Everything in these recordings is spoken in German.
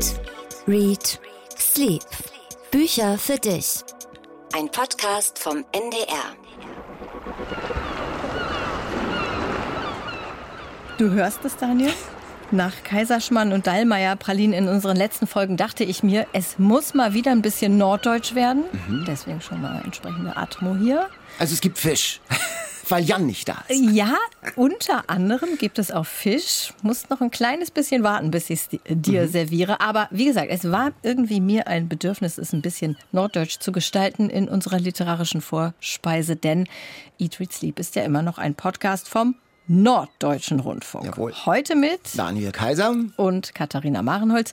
Eat, Read, Sleep. Bücher für dich. Ein Podcast vom NDR. Du hörst es, Daniel? Nach Kaiserschmann und Dallmayr Pralin in unseren letzten Folgen dachte ich mir, es muss mal wieder ein bisschen norddeutsch werden. Deswegen schon mal entsprechende Atmo hier. Also es gibt Fisch, weil Jan nicht da ist. Ja, unter anderem gibt es auch Fisch. Muss noch ein kleines bisschen warten, bis ich es dir serviere. Aber wie gesagt, es war irgendwie mir ein Bedürfnis, es ein bisschen norddeutsch zu gestalten in unserer literarischen Vorspeise. Denn Eat, Read, Sleep ist ja immer noch ein Podcast vom Norddeutschen Rundfunk. Jawohl. Heute mit Daniel Kaiser. und Katharina Marenholz.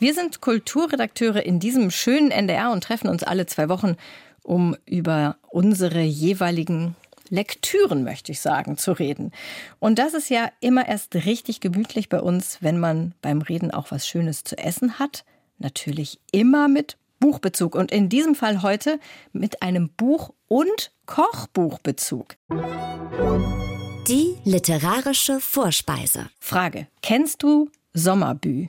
Wir sind Kulturredakteure in diesem schönen NDR und treffen uns alle zwei Wochen, um über unsere jeweiligen Lektüren, möchte ich sagen, zu reden. Und das ist ja immer erst richtig gemütlich bei uns, wenn man beim Reden auch was Schönes zu essen hat. Natürlich immer mit Buchbezug und in diesem Fall heute mit einem Buch- und Kochbuchbezug. Die literarische Vorspeise. Frage: Kennst du Sommerbü?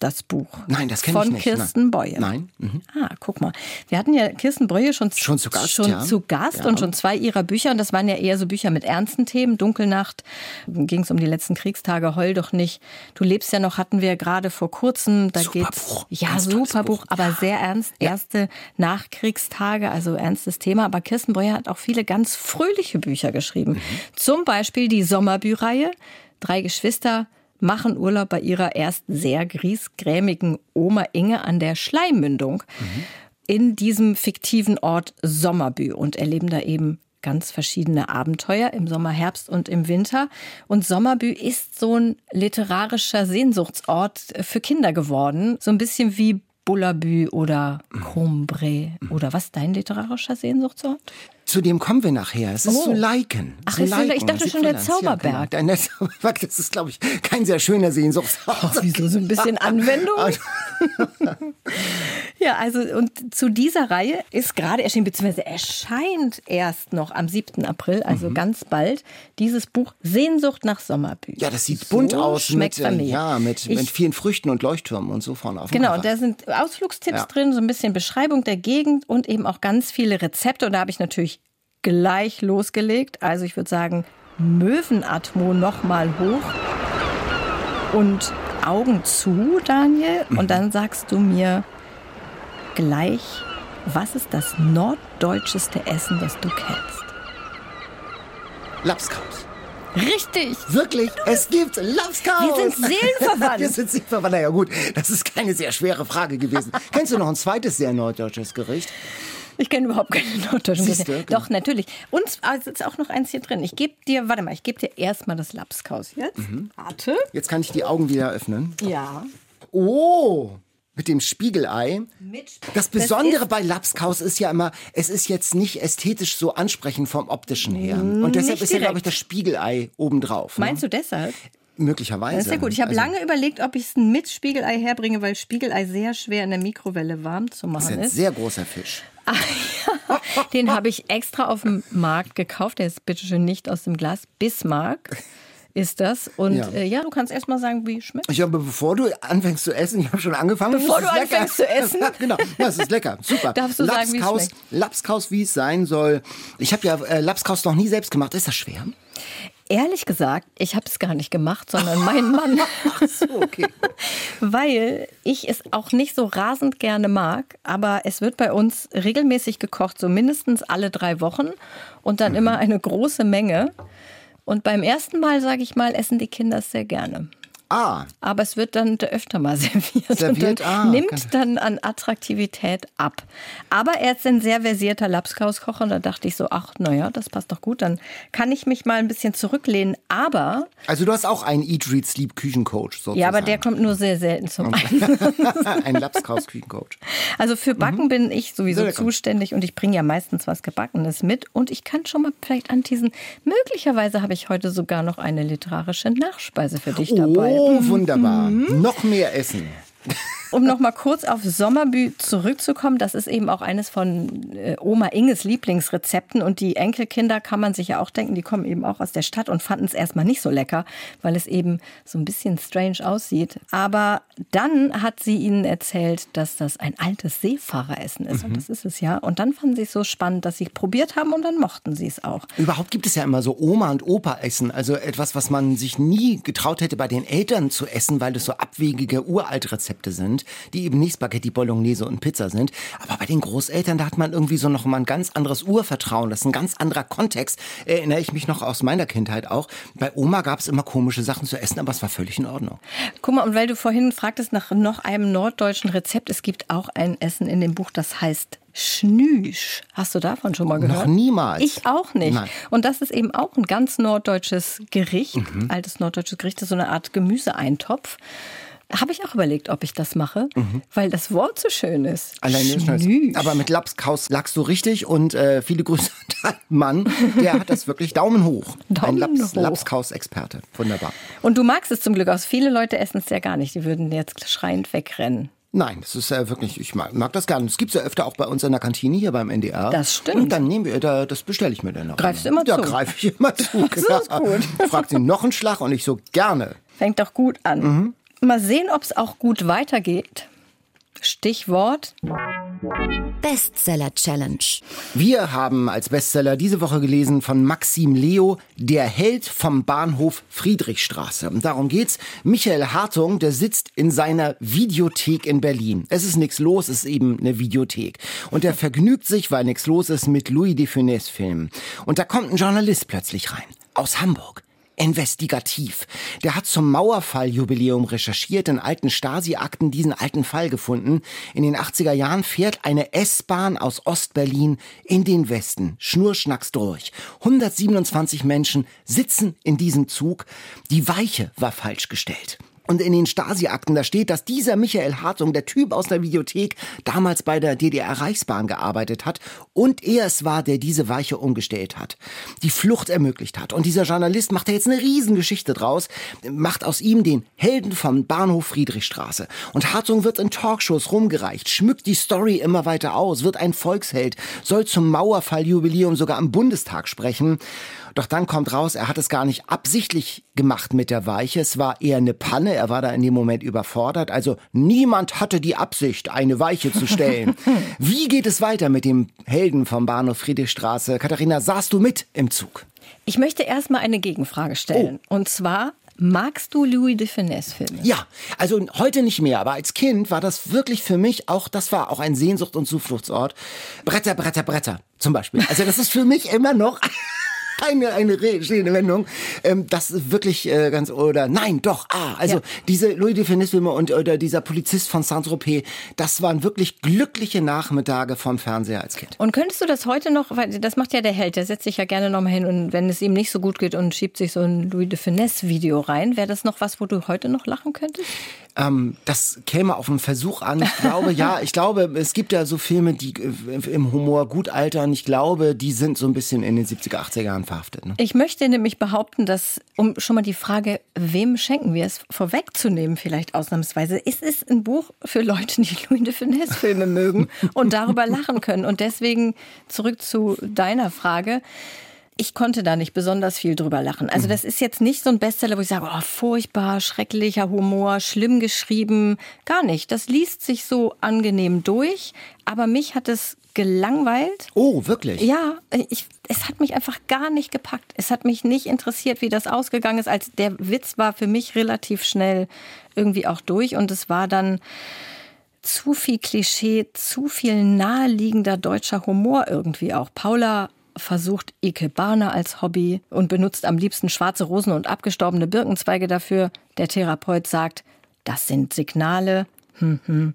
Das Buch. Nein, das kenn ich Von nicht, Kirsten Beue. Nein. Mhm. Ah, guck mal. Wir hatten ja Kirsten Beue schon, Schon zu Gast, schon ja. zu Gast Ja. und schon zwei ihrer Bücher. Und das waren ja eher so Bücher mit ernsten Themen. Dunkelnacht ging es um die letzten Kriegstage. Heul doch nicht. Du lebst ja noch, hatten wir gerade vor kurzem. Da Super geht's, Buch. Ja, Ganz super Buch, aber sehr ernst. Erste Nachkriegstage, also ernstes Thema. Aber Kirsten Beue hat auch viele ganz fröhliche Bücher geschrieben. Mhm. Zum Beispiel die Sommerbüreihe. Drei Geschwister machen Urlaub bei ihrer erst sehr griesgrämigen Oma Inge an der Schleimmündung in diesem fiktiven Ort Sommerbü und erleben da eben ganz verschiedene Abenteuer im Sommer, Herbst und im Winter. Und Sommerbü ist so ein literarischer Sehnsuchtsort für Kinder geworden. So ein bisschen wie Bullabü oder Combre oder was dein literarischer Sehnsuchtsort? Zu dem kommen wir nachher. Es ist Oh. so Liken. Ach, ist so- ich Liken. dachte schon der Südfallands. Ja, Zauberberg. genau. Der Zauberberg, das ist, glaube ich, kein sehr schöner Sehnsuchtsort. Wieso so ein bisschen Anwendung? ja, also und zu dieser Reihe ist gerade erschienen, beziehungsweise erscheint erst noch am 7. April, also ganz bald, dieses Buch Sehnsucht nach Sommerbü. Ja, das sieht bunt So aus mit, schmeckt's bei mir. ja, mit, Ich- mit vielen Früchten und Leuchttürmen und so vorne auf dem Genau, und da sind Ausflugstipps Ja. drin, so ein bisschen Beschreibung der Gegend und eben auch ganz viele Rezepte. Und da habe ich natürlich gleich losgelegt. Also ich würde sagen, Möwenatmo noch mal hoch und Augen zu, Daniel. Mhm. Und dann sagst du mir gleich, was ist das norddeutscheste Essen, das du kennst? Lapskaus. Richtig! Wirklich, es gibt Lapskaus. Wir sind seelenverwandt. Wir sind seelenverwandt. Na ja gut, das ist keine sehr schwere Frage gewesen. Kennst du noch ein zweites sehr norddeutsches Gericht? Ich kenne überhaupt keine norddeutschen genau. Doch, natürlich. Und es ist auch noch eins hier drin. Ich gebe dir, warte mal, ich gebe dir erstmal das Lapskaus jetzt. Mhm. Warte. Jetzt kann ich die Augen wieder öffnen. Ja. Oh, mit dem Spiegelei. Mit Das Besondere ist- bei Lapskaus ist ja immer, es ist jetzt nicht ästhetisch so ansprechend vom optischen her. Und deshalb ist ja, glaube ich, das Spiegelei obendrauf. Ne? Meinst du deshalb? Möglicherweise. Das ist ja gut. Ich habe Also, lange überlegt, ob ich es mit Spiegelei herbringe, weil Spiegelei sehr schwer in der Mikrowelle warm zu Das ist machen ein ist. sehr großer Fisch. Den habe ich extra auf dem Markt gekauft. Der ist bitteschön nicht aus dem Glas. Bismarck ist das. Und Ja. äh, ja du kannst erst mal sagen, wie es schmeckt. Ich habe, bevor du anfängst zu essen, ich habe schon angefangen. Bevor du anfängst zu essen? genau, ja, es ist lecker, super. Darfst du sagen, wie es Lapskaus, schmeckt? Lapskaus, wie es sein soll. Ich habe ja äh, Lapskaus noch nie selbst gemacht. Ist das schwer? Ehrlich gesagt, ich habe es gar nicht gemacht, sondern mein Mann. So, okay. Weil ich es auch nicht so rasend gerne mag, aber es wird bei uns regelmäßig gekocht, so mindestens alle drei Wochen und dann immer eine große Menge. Und beim ersten Mal, sage ich mal, essen die Kinder es sehr gerne. Ah, Aber es wird dann öfter mal serviert, Serviert? und Ah, nimmt okay. dann an Attraktivität ab. Aber er ist ein sehr versierter Lapskauskocher und da dachte ich so, ach, naja, das passt doch gut, dann kann ich mich mal ein bisschen zurücklehnen. Aber, also du hast auch einen Eat, Read, Sleep Küchencoach sozusagen. ja, aber der kommt nur sehr selten zum Einsatz. Ein Lapskaus Küchencoach. Also für Backen bin ich sowieso Sehr zuständig und ich bringe ja meistens was Gebackenes mit. Und ich kann schon mal vielleicht anteasen, möglicherweise habe ich heute sogar noch eine literarische Nachspeise für dich dabei. Oh, wunderbar. Noch mehr essen. um noch mal kurz auf Sommerbü zurückzukommen, das ist eben auch eines von äh, Oma Inges Lieblingsrezepten und die Enkelkinder kann man sich ja auch denken, die kommen eben auch aus der Stadt und fanden es erstmal nicht so lecker, weil es eben so ein bisschen strange aussieht. Aber dann hat sie ihnen erzählt, dass das ein altes Seefahreressen ist mhm. und das ist es ja. Und dann fanden sie es so spannend, dass sie probiert haben und dann mochten sie es auch. Überhaupt gibt es ja immer so Oma und Opa essen, also etwas, was man sich nie getraut hätte bei den Eltern zu essen, weil das so abwegige Uraltrezepte sind, die eben nicht Spaghetti Bolognese und Pizza sind. Aber bei den Großeltern, da hat man irgendwie so noch mal ein ganz anderes Urvertrauen. Das ist ein ganz anderer Kontext. Erinnere ich mich noch aus meiner Kindheit auch. Bei Oma gab es immer komische Sachen zu essen, aber es war völlig in Ordnung. Guck mal, und weil du vorhin fragtest nach noch einem norddeutschen Rezept, es gibt auch ein Essen in dem Buch, das heißt Schnüsch. Hast du davon schon mal gehört? Noch niemals. Ich auch nicht. Nein. Und das ist eben auch ein ganz norddeutsches Gericht, mhm. altes norddeutsches Gericht, das ist so eine Art Gemüseeintopf. Habe ich auch überlegt, ob ich das mache, mhm. weil das Wort so schön ist. Allein Schnüsch. Aber mit Lapskaus lagst du richtig und äh, viele Grüße an deinen Mann. Der hat das wirklich Daumen hoch. Daumen Ein Laps, hoch. Lapskaus-Experte. Wunderbar. Und du magst es zum Glück aus. Viele Leute essen es ja gar nicht. Die würden jetzt schreiend wegrennen. Nein, das ist ja wirklich, ich mag, mag das gerne. Das gibt es ja öfter auch bei uns in der Kantine hier beim NDR. Das stimmt. Und dann nehmen wir, da, das bestelle ich mir dann noch. Greifst du immer da zu? Da greife ich immer zu. Das ist gut. Fragt sie noch einen Schlag und ich so gerne. Fängt doch gut an. Mhm. Mal sehen, ob es auch gut weitergeht. Stichwort Bestseller Challenge. Wir haben als Bestseller diese Woche gelesen von Maxim Leo, Der Held vom Bahnhof Friedrichstraße. Und darum geht's. Michael Hartung, der sitzt in seiner Videothek in Berlin. Es ist nichts los, es ist eben eine Videothek. Und er vergnügt sich, weil nichts los ist, mit Louis de Funès Filmen. Und da kommt ein Journalist plötzlich rein. Aus Hamburg investigativ. Der hat zum Mauerfall-Jubiläum recherchiert, in alten Stasi-Akten diesen alten Fall gefunden. In den 80er Jahren fährt eine S-Bahn aus Ostberlin in den Westen, schnurschnacks durch. 127 Menschen sitzen in diesem Zug. Die Weiche war falsch gestellt. Und in den Stasi-Akten, da steht, dass dieser Michael Hartung, der Typ aus der Videothek, damals bei der DDR-Reichsbahn gearbeitet hat und er es war, der diese Weiche umgestellt hat, die Flucht ermöglicht hat. Und dieser Journalist macht da jetzt eine Riesengeschichte draus, macht aus ihm den Helden vom Bahnhof Friedrichstraße. Und Hartung wird in Talkshows rumgereicht, schmückt die Story immer weiter aus, wird ein Volksheld, soll zum Mauerfalljubiläum sogar am Bundestag sprechen. Doch dann kommt raus, er hat es gar nicht absichtlich gemacht mit der Weiche. Es war eher eine Panne. Er war da in dem Moment überfordert. Also niemand hatte die Absicht, eine Weiche zu stellen. Wie geht es weiter mit dem Helden vom Bahnhof Friedrichstraße? Katharina, saßt du mit im Zug? Ich möchte erstmal eine Gegenfrage stellen. Oh. Und zwar, Magst du Louis de Finesse-Filme? Ja, also heute nicht mehr, aber als Kind war das wirklich für mich auch, das war auch ein Sehnsucht- und Zufluchtsort. Bretter, Bretter, Bretter zum Beispiel. Also das ist für mich immer noch eine, eine stehende Wendung. Ähm, das ist wirklich äh, ganz, oder nein, doch, ah, also ja. diese Louis de Finesse-Filme und oder dieser Polizist von Saint-Tropez, das waren wirklich glückliche Nachmittage vom Fernseher als Kind. Und könntest du das heute noch, weil das macht ja der Held, der setzt sich ja gerne nochmal hin und wenn es ihm nicht so gut geht und schiebt sich so ein Louis de Finesse-Video rein, wäre das noch was, wo du heute noch lachen könntest? Ähm, das käme auf einen Versuch an. Ich glaube, ja, ich glaube, es gibt ja so Filme, die äh, im Humor gut altern. Ich glaube, die sind so ein bisschen in den 70er, 80er Jahren verhaftet. Ne? Ich möchte nämlich behaupten, dass, um schon mal die Frage, wem schenken wir es, vorwegzunehmen, vielleicht ausnahmsweise, ist es ein Buch für Leute, die Louis de Finesse Filme mögen und darüber lachen können. Und deswegen zurück zu deiner Frage ich konnte da nicht besonders viel drüber lachen. Also das ist jetzt nicht so ein Bestseller, wo ich sage, oh, furchtbar, schrecklicher Humor, schlimm geschrieben. Gar nicht. Das liest sich so angenehm durch, aber mich hat es gelangweilt. Oh, wirklich? Ja, ich, es hat mich einfach gar nicht gepackt. Es hat mich nicht interessiert, wie das ausgegangen ist. Als der Witz war für mich relativ schnell irgendwie auch durch und es war dann zu viel Klischee, zu viel naheliegender deutscher Humor irgendwie auch. Paula versucht Ikebana als Hobby und benutzt am liebsten schwarze Rosen und abgestorbene Birkenzweige dafür. Der Therapeut sagt, das sind Signale. Hm, hm.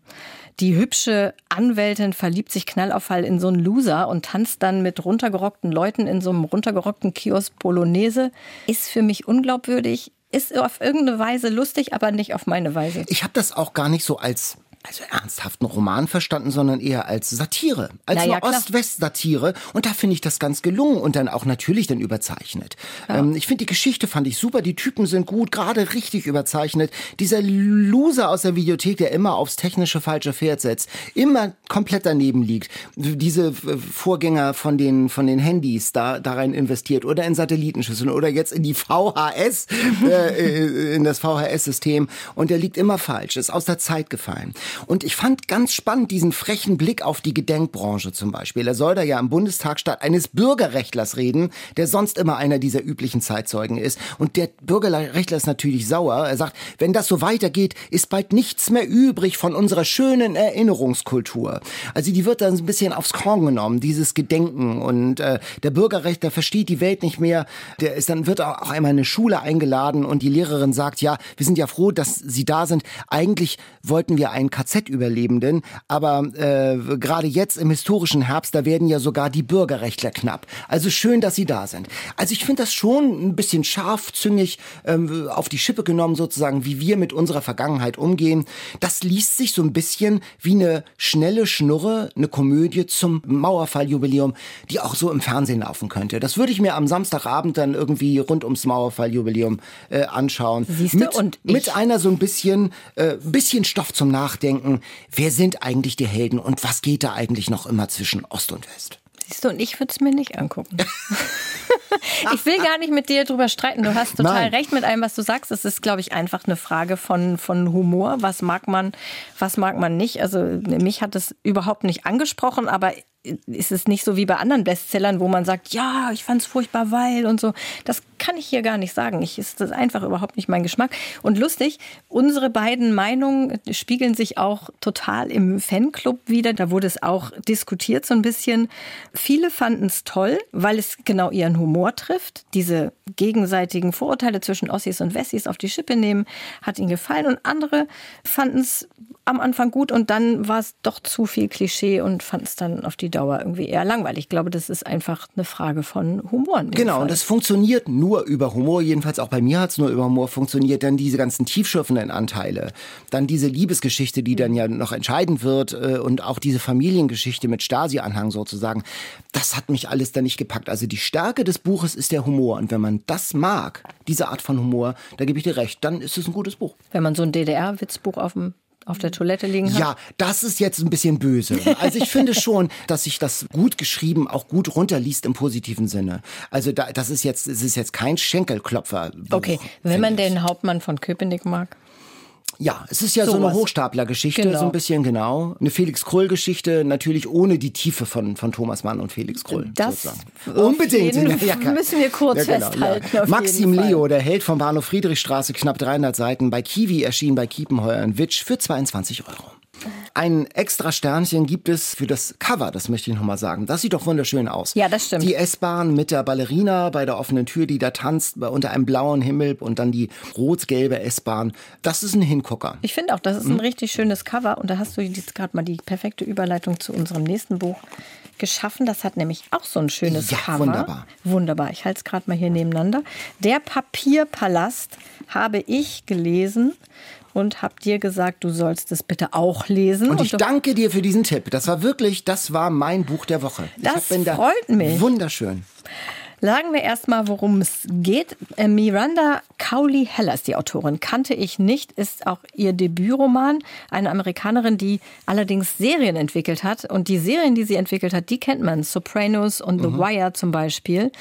Die hübsche Anwältin verliebt sich knallauffall in so einen Loser und tanzt dann mit runtergerockten Leuten in so einem runtergerockten Kiosk Polonaise. Ist für mich unglaubwürdig, ist auf irgendeine Weise lustig, aber nicht auf meine Weise. Ich habe das auch gar nicht so als also ernsthaften Roman verstanden, sondern eher als Satire, als Naja, eine. Ost-West-Satire. Und da finde ich das ganz gelungen und dann auch natürlich dann überzeichnet. Ähm, ich finde die Geschichte fand ich super, die Typen sind gut, gerade richtig überzeichnet. Dieser Loser aus der Videothek, der immer aufs technische falsche Pferd setzt, immer komplett daneben liegt. Diese äh, Vorgänger von den von den Handys da da rein investiert oder in Satellitenschüsseln oder jetzt in die VHS äh, in das VHS-System und der liegt immer falsch, ist aus der Zeit gefallen. Und ich fand ganz spannend diesen frechen Blick auf die Gedenkbranche zum Beispiel. Er soll da ja im Bundestag statt eines Bürgerrechtlers reden, der sonst immer einer dieser üblichen Zeitzeugen ist. Und der Bürgerrechtler ist natürlich sauer. Er sagt, wenn das so weitergeht, ist bald nichts mehr übrig von unserer schönen Erinnerungskultur. Also die wird dann so ein bisschen aufs Korn genommen, dieses Gedenken. Und äh, der Bürgerrechtler versteht die Welt nicht mehr. Der ist dann wird auch einmal in eine Schule eingeladen und die Lehrerin sagt, ja, wir sind ja froh, dass Sie da sind. Eigentlich wollten wir einen KZ-Überlebenden, aber äh, gerade jetzt im historischen Herbst, da werden ja sogar die Bürgerrechtler knapp. Also schön, dass Sie da sind. Also ich finde das schon ein bisschen scharfzüngig ähm, auf die Schippe genommen, sozusagen, wie wir mit unserer Vergangenheit umgehen. Das liest sich so ein bisschen wie eine schnelle Schnurre, eine Komödie zum Mauerfalljubiläum, die auch so im Fernsehen laufen könnte. Das würde ich mir am Samstagabend dann irgendwie rund ums Mauerfalljubiläum äh, anschauen. Siehste, mit, und ich- mit einer so ein bisschen, äh, bisschen Stoff zum Nachdenken. Wer sind eigentlich die Helden und was geht da eigentlich noch immer zwischen Ost und West? Siehst du, und ich würde es mir nicht angucken. ich will gar nicht mit dir drüber streiten. Du hast total Nein. recht mit allem, was du sagst. Es ist, glaube ich, einfach eine Frage von, von Humor. Was mag man, was mag man nicht? Also mich hat es überhaupt nicht angesprochen, aber ist es nicht so wie bei anderen Bestsellern, wo man sagt, ja, ich fand es furchtbar, weil und so. Das kann ich hier gar nicht sagen. Ich ist das einfach überhaupt nicht mein Geschmack. Und lustig, unsere beiden Meinungen spiegeln sich auch total im Fanclub wieder. Da wurde es auch diskutiert so ein bisschen. Viele fanden es toll, weil es genau ihren Humor trifft. Diese gegenseitigen Vorurteile zwischen Ossis und Wessis auf die Schippe nehmen, hat ihnen gefallen. Und andere fanden es am Anfang gut und dann war es doch zu viel Klischee und fanden es dann auf die Dauer irgendwie eher langweilig. Ich glaube, das ist einfach eine Frage von Humor. Genau, Fall. und das funktioniert nur über Humor, jedenfalls auch bei mir hat es nur über Humor funktioniert, dann diese ganzen tiefschürfenden Anteile, dann diese Liebesgeschichte, die dann ja noch entscheidend wird äh, und auch diese Familiengeschichte mit Stasi-Anhang sozusagen, das hat mich alles dann nicht gepackt. Also die Stärke des Buches ist der Humor und wenn man das mag, diese Art von Humor, da gebe ich dir recht, dann ist es ein gutes Buch. Wenn man so ein DDR-Witzbuch auf, dem, auf der Toilette liegen hat. Ja, das ist jetzt ein bisschen böse. Also ich finde schon, dass sich das gut geschrieben auch gut runterliest im positiven Sinne. Also da, das ist jetzt, es ist jetzt kein Schenkelklopfer. Okay, wenn man den Hauptmann von Köpenick mag. Ja, es ist ja so eine Sowas. Hochstapler-Geschichte, Genau. so ein bisschen genau. Eine Felix Krull-Geschichte, natürlich ohne die Tiefe von, von Thomas Mann und Felix Krull. Das Unbedingt. Ja, müssen wir kurz festhalten, auf Maxim jeden Fall. Leo, der Held vom Bahnhof Friedrichstraße, knapp 300 Seiten, bei Kiwi erschienen bei Kiepenheuer in Witsch für 22 Euro. Ein extra Sternchen gibt es für das Cover, das möchte ich nochmal sagen. Das sieht doch wunderschön aus. Ja, das stimmt. Die S-Bahn mit der Ballerina bei der offenen Tür, die da tanzt, unter einem blauen Himmel und dann die rot-gelbe S-Bahn. Das ist ein Hingucker. Ich finde auch, das ist ein richtig schönes Cover und da hast du jetzt gerade mal die perfekte Überleitung zu unserem nächsten Buch geschaffen. Das hat nämlich auch so ein schönes Ja, Cover. wunderbar. Wunderbar. Ich halte es gerade mal hier nebeneinander. Der Papierpalast habe ich gelesen und habe dir gesagt, du sollst es bitte auch lesen. Und ich du- danke dir für diesen Tipp. Das war wirklich, das war mein Buch der Woche. Das bin da freut mich. Wunderschön. Sagen wir erstmal, worum es geht. Äh, Miranda Cowley Heller ist die Autorin. Kannte ich nicht, ist auch ihr Debütroman. Eine Amerikanerin, die allerdings Serien entwickelt hat. Und die Serien, die sie entwickelt hat, die kennt man. Sopranos und The Wire zum Beispiel.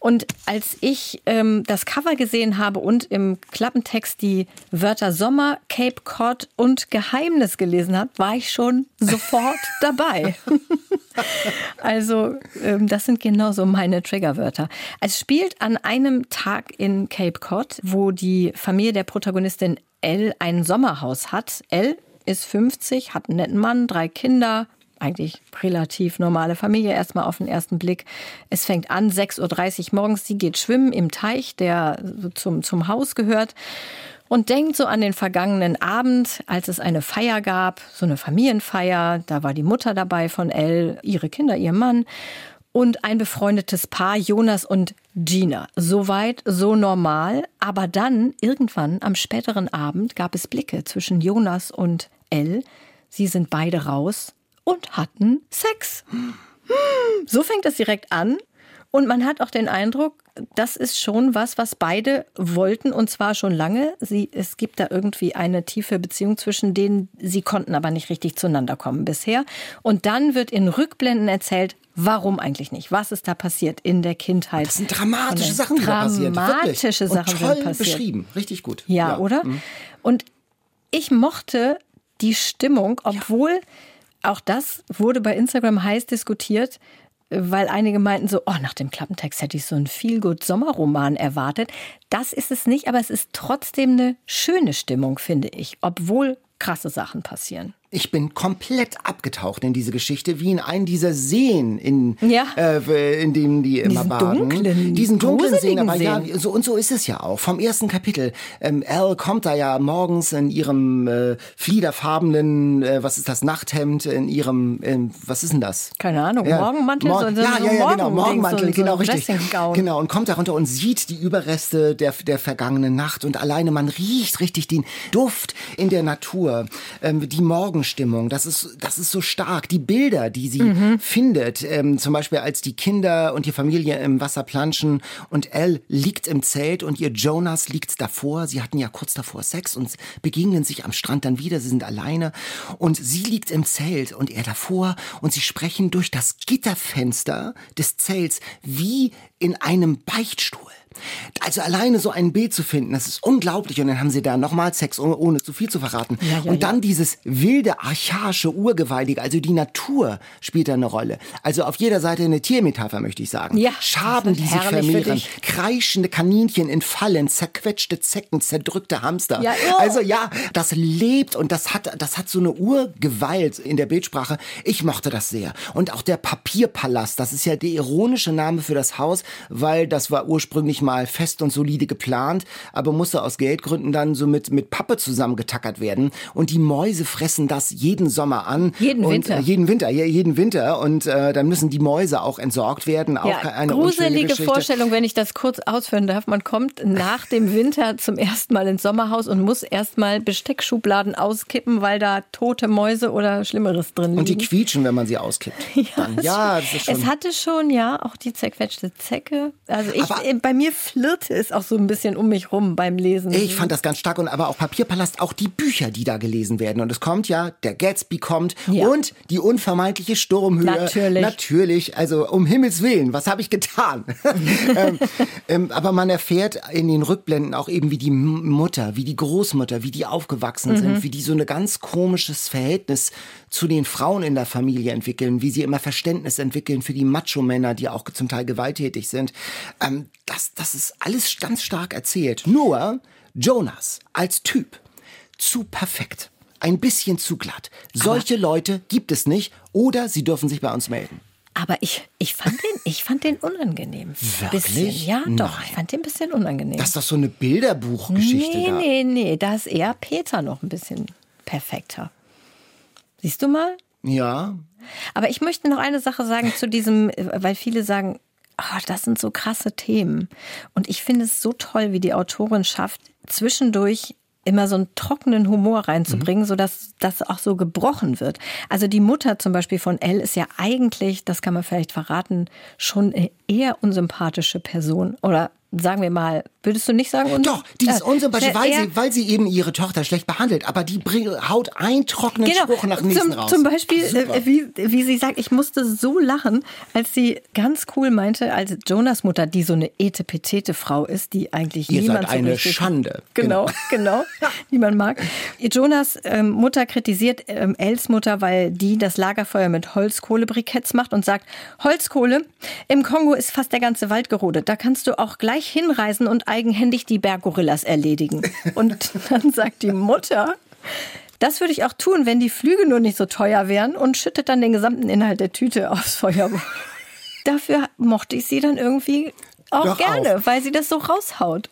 Und als ich ähm, das Cover gesehen habe und im Klappentext die Wörter Sommer, Cape Cod und Geheimnis gelesen habe, war ich schon sofort dabei. Also, ähm, das sind genauso meine Triggerwörter. Es spielt an einem Tag in Cape Cod, wo die Familie der Protagonistin Elle ein Sommerhaus hat. Elle ist 50, hat einen netten Mann, drei Kinder. Eigentlich relativ normale Familie, erstmal auf den ersten Blick. Es fängt an, 6.30 Uhr morgens. Sie geht schwimmen im Teich, der zum, zum Haus gehört und denkt so an den vergangenen Abend, als es eine Feier gab, so eine Familienfeier. Da war die Mutter dabei von Elle, ihre Kinder, ihr Mann und ein befreundetes Paar, Jonas und Gina. Soweit, so normal. Aber dann, irgendwann am späteren Abend, gab es Blicke zwischen Jonas und Elle. sie sind beide raus und hatten Sex. So fängt das direkt an. Und man hat auch den Eindruck, das ist schon was, was beide wollten und zwar schon lange. Sie, es gibt da irgendwie eine tiefe Beziehung zwischen denen. Sie konnten aber nicht richtig zueinander kommen bisher. Und dann wird in Rückblenden erzählt, warum eigentlich nicht? Was ist da passiert in der Kindheit? Das sind dramatische Sachen, die dramatische da passieren. Sachen und toll sind passiert. beschrieben. Richtig gut. Ja, ja. oder? Mhm. Und ich mochte die Stimmung, obwohl ja. auch das wurde bei Instagram heiß diskutiert weil einige meinten so, oh, nach dem Klappentext hätte ich so einen Feelgood-Sommerroman erwartet. Das ist es nicht, aber es ist trotzdem eine schöne Stimmung, finde ich, obwohl krasse Sachen passieren. Ich bin komplett abgetaucht in diese Geschichte, wie in einen dieser Seen, in, ja. äh, in denen die immer Diesen baden. Dunklen, Diesen dunklen Seen, aber ja, Seen. so, und so ist es ja auch. Vom ersten Kapitel. Ähm, Al kommt da ja morgens in ihrem äh, fliederfarbenen, äh, was ist das, Nachthemd, in ihrem, ähm, was ist denn das? Keine Ahnung, Ja. Morgenmantel? Mor so, so, ja, so ja, ja, genau, Morgenmantel, genau, richtig. Genau, und kommt da runter und sieht die Überreste der, der vergangenen Nacht und alleine man riecht richtig den Duft in der Natur, ähm, die Morgenstimmung, das ist, das ist so stark. Die Bilder, die sie Mhm. findet, ähm, zum Beispiel als die Kinder und die Familie im Wasser planschen und Elle liegt im Zelt und ihr Jonas liegt davor. Sie hatten ja kurz davor Sex und begegnen sich am Strand dann wieder. Sie sind alleine und sie liegt im Zelt und er davor und sie sprechen durch das Gitterfenster des Zelts wie in einem Beichtstuhl. Also alleine so ein Bild zu finden, das ist unglaublich. Und dann haben sie da nochmal Sex, ohne, ohne zu viel zu verraten. Ja, ja, und dann dieses wilde, archaische, urgewaltige, also die Natur spielt da eine Rolle. Also auf jeder Seite eine Tiermetapher, möchte ich sagen. Ja, Schaben, die sich vermehren, kreischende Kaninchen in Fallen, zerquetschte Zecken, zerdrückte Hamster. Ja, oh. Also ja, das lebt und das hat, das hat so eine Urgewalt in der Bildsprache. Ich mochte das sehr. Und auch der Papierpalast, das ist ja der ironische Name für das Haus, weil das war ursprünglich mal fest und solide geplant, aber musste aus Geldgründen dann so mit, mit Pappe zusammengetackert werden. Und die Mäuse fressen das jeden Sommer an. Jeden und, Winter. Äh, jeden Winter, ja, jeden Winter. Und äh, dann müssen die Mäuse auch entsorgt werden. Auch Ja, eine gruselige. Vorstellung, wenn ich das kurz ausführen darf. Man kommt nach dem Winter zum ersten Mal ins Sommerhaus und muss erstmal Besteckschubladen auskippen, weil da tote Mäuse oder Schlimmeres drin liegen. Und die quietschen, wenn man sie auskippt. Dann, ja, das ist schon. Es hatte schon, ja, auch die zerquetschte Zecke. Also ich, Aber- bei mir flirrte es auch so ein bisschen um mich rum beim Lesen. Ich fand das ganz stark und aber auch Papierpalast, auch die Bücher, die da gelesen werden. Und es kommt ja, der Gatsby kommt Ja. und die unvermeidliche Sturmhöhe. Natürlich. Natürlich, also um Himmels Willen, was habe ich getan? ähm, ähm, aber man erfährt in den Rückblenden auch eben, wie die Mutter, wie die Großmutter, wie die aufgewachsen Mhm. sind, wie die so ein ganz komisches Verhältnis zu den Frauen in der Familie entwickeln, wie sie immer Verständnis entwickeln für die Macho-Männer, die auch zum Teil gewalttätig sind. Ähm, das, das ist alles ganz stark erzählt. Nur Jonas als Typ zu perfekt. Ein bisschen zu glatt. Solche Leute gibt es nicht oder sie dürfen sich bei uns melden. Aber ich, ich, fand den, ich fand den unangenehm. Wirklich? Bisschen. Ja, doch. Nein. Ich fand den ein bisschen unangenehm. Das ist doch so eine Bilderbuchgeschichte nee, da. nee, nee. Da ist eher Peter noch ein bisschen perfekter. Siehst du mal? Ja, Aber ich möchte noch eine Sache sagen zu diesem, äh, weil viele sagen, ah, das sind so krasse Themen. Und ich finde es so toll, wie die Autorin schafft, zwischendurch immer so einen trockenen Humor reinzubringen, Mhm. sodass das auch so gebrochen wird. Also die Mutter zum Beispiel von Elle ist ja eigentlich, das kann man vielleicht verraten, schon eine eher unsympathische Person. Oder sagen wir mal, würdest du nicht sagen? un- Doch, die ist Äh, unsympathisch, weil sie, weil sie eben ihre Tochter schlecht behandelt. Aber die bring, haut einen trockenen Spruch nach nächsten Genau. zum, raus. Zum Beispiel, äh, wie, wie sie sagt, ich musste so lachen, als sie ganz cool meinte, als Jonas Mutter, die so eine etepetete Frau ist, die eigentlich Ihr niemand seid so eine richtig, Schande. Genau, genau, niemand mag. Jonas ähm, Mutter kritisiert ähm, Els Mutter, weil die das Lagerfeuer mit Holzkohlebriketts macht und sagt, Holzkohle, im Kongo ist fast der ganze Wald gerodet. Da kannst du auch gleich hinreisen und eigenhändig die Berggorillas erledigen. Und dann sagt die Mutter, das würde ich auch tun, wenn die Flüge nur nicht so teuer wären und schüttet dann den gesamten Inhalt der Tüte aufs Feuer. Dafür mochte ich sie dann irgendwie auch Doch gerne, auch. weil sie das so raushaut.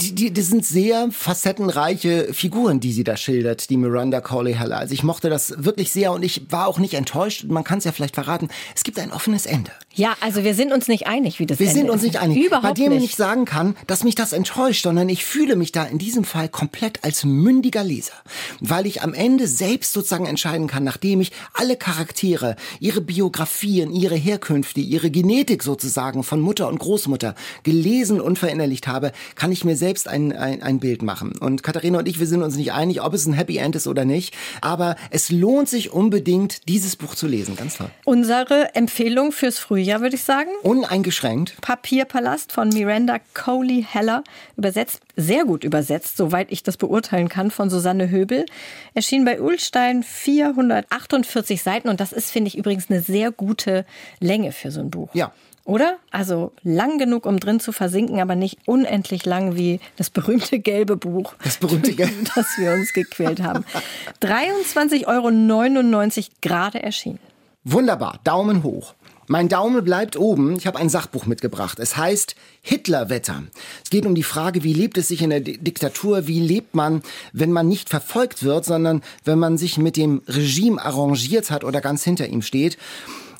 Die, die, die sind sehr facettenreiche Figuren, die sie da schildert, die Miranda Corley Heller. Also ich mochte das wirklich sehr und ich war auch nicht enttäuscht. Man kann es ja vielleicht verraten. Es gibt ein offenes Ende. Ja, also wir sind uns nicht einig, wie das Wir Ende sind uns nicht einig. Überhaupt Bei dem nicht. ich sagen kann, dass mich das enttäuscht, sondern ich fühle mich da in diesem Fall komplett als mündiger Leser, weil ich am Ende selbst sozusagen entscheiden kann, nachdem ich alle Charaktere, ihre Biografien, ihre Herkünfte, ihre Genetik sozusagen von Mutter und Großmutter gelesen und verinnerlicht habe, kann ich mir selbst ein, ein, ein Bild machen. Und Katharina und ich, wir sind uns nicht einig, ob es ein Happy End ist oder nicht, aber es lohnt sich unbedingt, dieses Buch zu lesen. Ganz toll. Unsere Empfehlung fürs Frühjahr, würde ich sagen. Uneingeschränkt. Papierpalast von Miranda Coley Heller, übersetzt, sehr gut übersetzt, soweit ich das beurteilen kann, von Susanne Höbel. Erschien bei Ulstein 448 Seiten und das ist, finde ich, übrigens eine sehr gute Länge für so ein Buch. Ja. Oder? Also lang genug, um drin zu versinken, aber nicht unendlich lang wie das berühmte gelbe Buch. Das berühmte Gelbe. das wir uns gequält haben. 23,99 Euro gerade erschienen. Wunderbar, Daumen hoch. Mein Daumen bleibt oben. Ich habe ein Sachbuch mitgebracht. Es heißt Hitlerwetter. Es geht um die Frage, wie lebt es sich in der Di- Diktatur? Wie lebt man, wenn man nicht verfolgt wird, sondern wenn man sich mit dem Regime arrangiert hat oder ganz hinter ihm steht?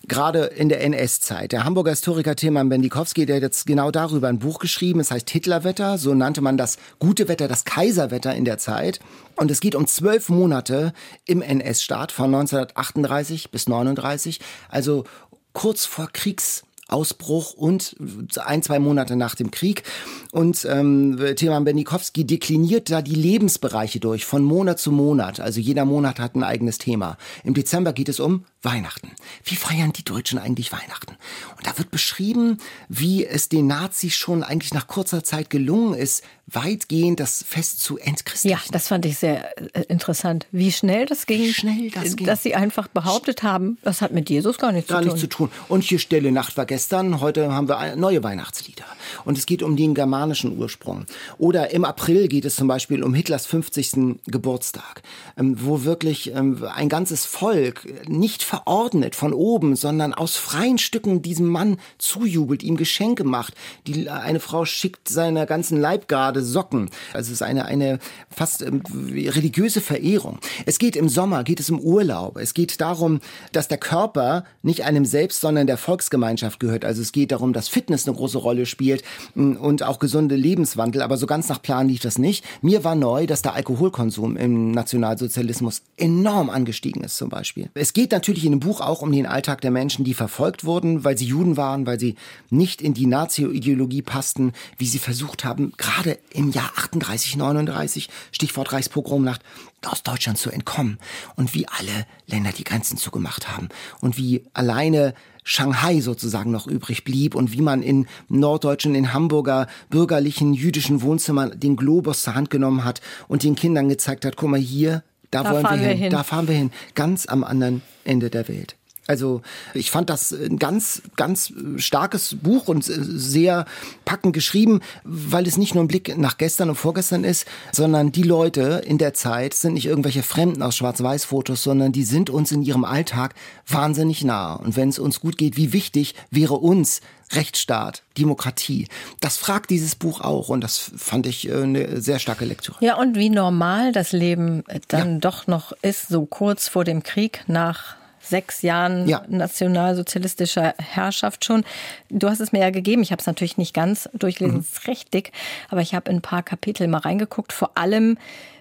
Gerade in der NS-Zeit. Der Hamburger Historiker Tilman Bendikowski, der hat jetzt genau darüber ein Buch geschrieben. Es heißt Hitlerwetter. So nannte man das gute Wetter, das Kaiserwetter in der Zeit. Und es geht um zwölf Monate im NS-Staat von 1938 bis 39. Also kurz vor Kriegsausbruch und ein, zwei Monate nach dem Krieg. Und ähm, Tilman Benikowski dekliniert da die Lebensbereiche durch, von Monat zu Monat. Also jeder Monat hat ein eigenes Thema. Im Dezember geht es um Weihnachten. Wie feiern die Deutschen eigentlich Weihnachten? Und da wird beschrieben, wie es den Nazis schon eigentlich nach kurzer Zeit gelungen ist, weitgehend das Fest zu entchristlichen. Ja, das fand ich sehr äh, interessant. Wie schnell das ging. Wie schnell das ging. Dass sie einfach behauptet haben, das hat mit Jesus gar nichts Gar zu tun. nichts zu tun. Und hier Stille Nacht war gestern, heute haben wir neue Weihnachtslieder. Und es geht um den germanischen Ursprung. Oder im April geht es zum Beispiel um Hitlers 50. Geburtstag, ähm, wo wirklich ähm, ein ganzes Volk nicht verordnet von oben, sondern aus freien Stücken diesem Mann zujubelt, ihm Geschenke macht. Die, eine Frau schickt seiner ganzen Leibgarde Socken. Also es ist eine, eine fast ähm, religiöse Verehrung. Es geht im Sommer, geht es um Urlaub. Es geht darum, dass der Körper nicht einem selbst, sondern der Volksgemeinschaft gehört. Also es geht darum, dass Fitness eine große Rolle spielt mh, und auch gesunde Lebenswandel. Aber so ganz nach Plan lief das nicht. Mir war neu, dass der Alkoholkonsum im Nationalsozialismus enorm angestiegen ist zum Beispiel. Es geht natürlich in dem Buch auch um den Alltag der Menschen, die verfolgt wurden, weil sie Juden waren, weil sie nicht in die Nazi-Ideologie passten, wie sie versucht haben, gerade im Jahr 38, 39, Stichwort Reichspogromnacht, aus Deutschland zu entkommen. Und wie alle Länder die Grenzen zugemacht haben. Und wie alleine Shanghai sozusagen noch übrig blieb und wie man in norddeutschen, in Hamburger bürgerlichen jüdischen Wohnzimmern den Globus zur Hand genommen hat und den Kindern gezeigt hat, guck mal hier, da, Da wollen wir fahren hin, wir hin. da fahren wir hin, ganz am anderen Ende der Welt. Also ich fand das ein ganz, ganz starkes Buch und sehr packend geschrieben, weil es nicht nur ein Blick nach gestern und vorgestern ist, sondern die Leute in der Zeit sind nicht irgendwelche Fremden aus Schwarz-Weiß-Fotos, sondern die sind uns in ihrem Alltag wahnsinnig nah. Und wenn es uns gut geht, wie wichtig wäre uns Rechtsstaat, Demokratie? Das fragt dieses Buch auch und das fand ich äh, eine sehr starke Lektüre. Ja, und wie normal das Leben äh, dann doch noch ist, so kurz vor dem Krieg nach sechs Jahren Ja. nationalsozialistischer Herrschaft schon. Du hast es mir ja gegeben. Ich habe es natürlich nicht ganz durchgelesen, es ist recht dick, aber ich habe in ein paar Kapitel mal reingeguckt, vor allem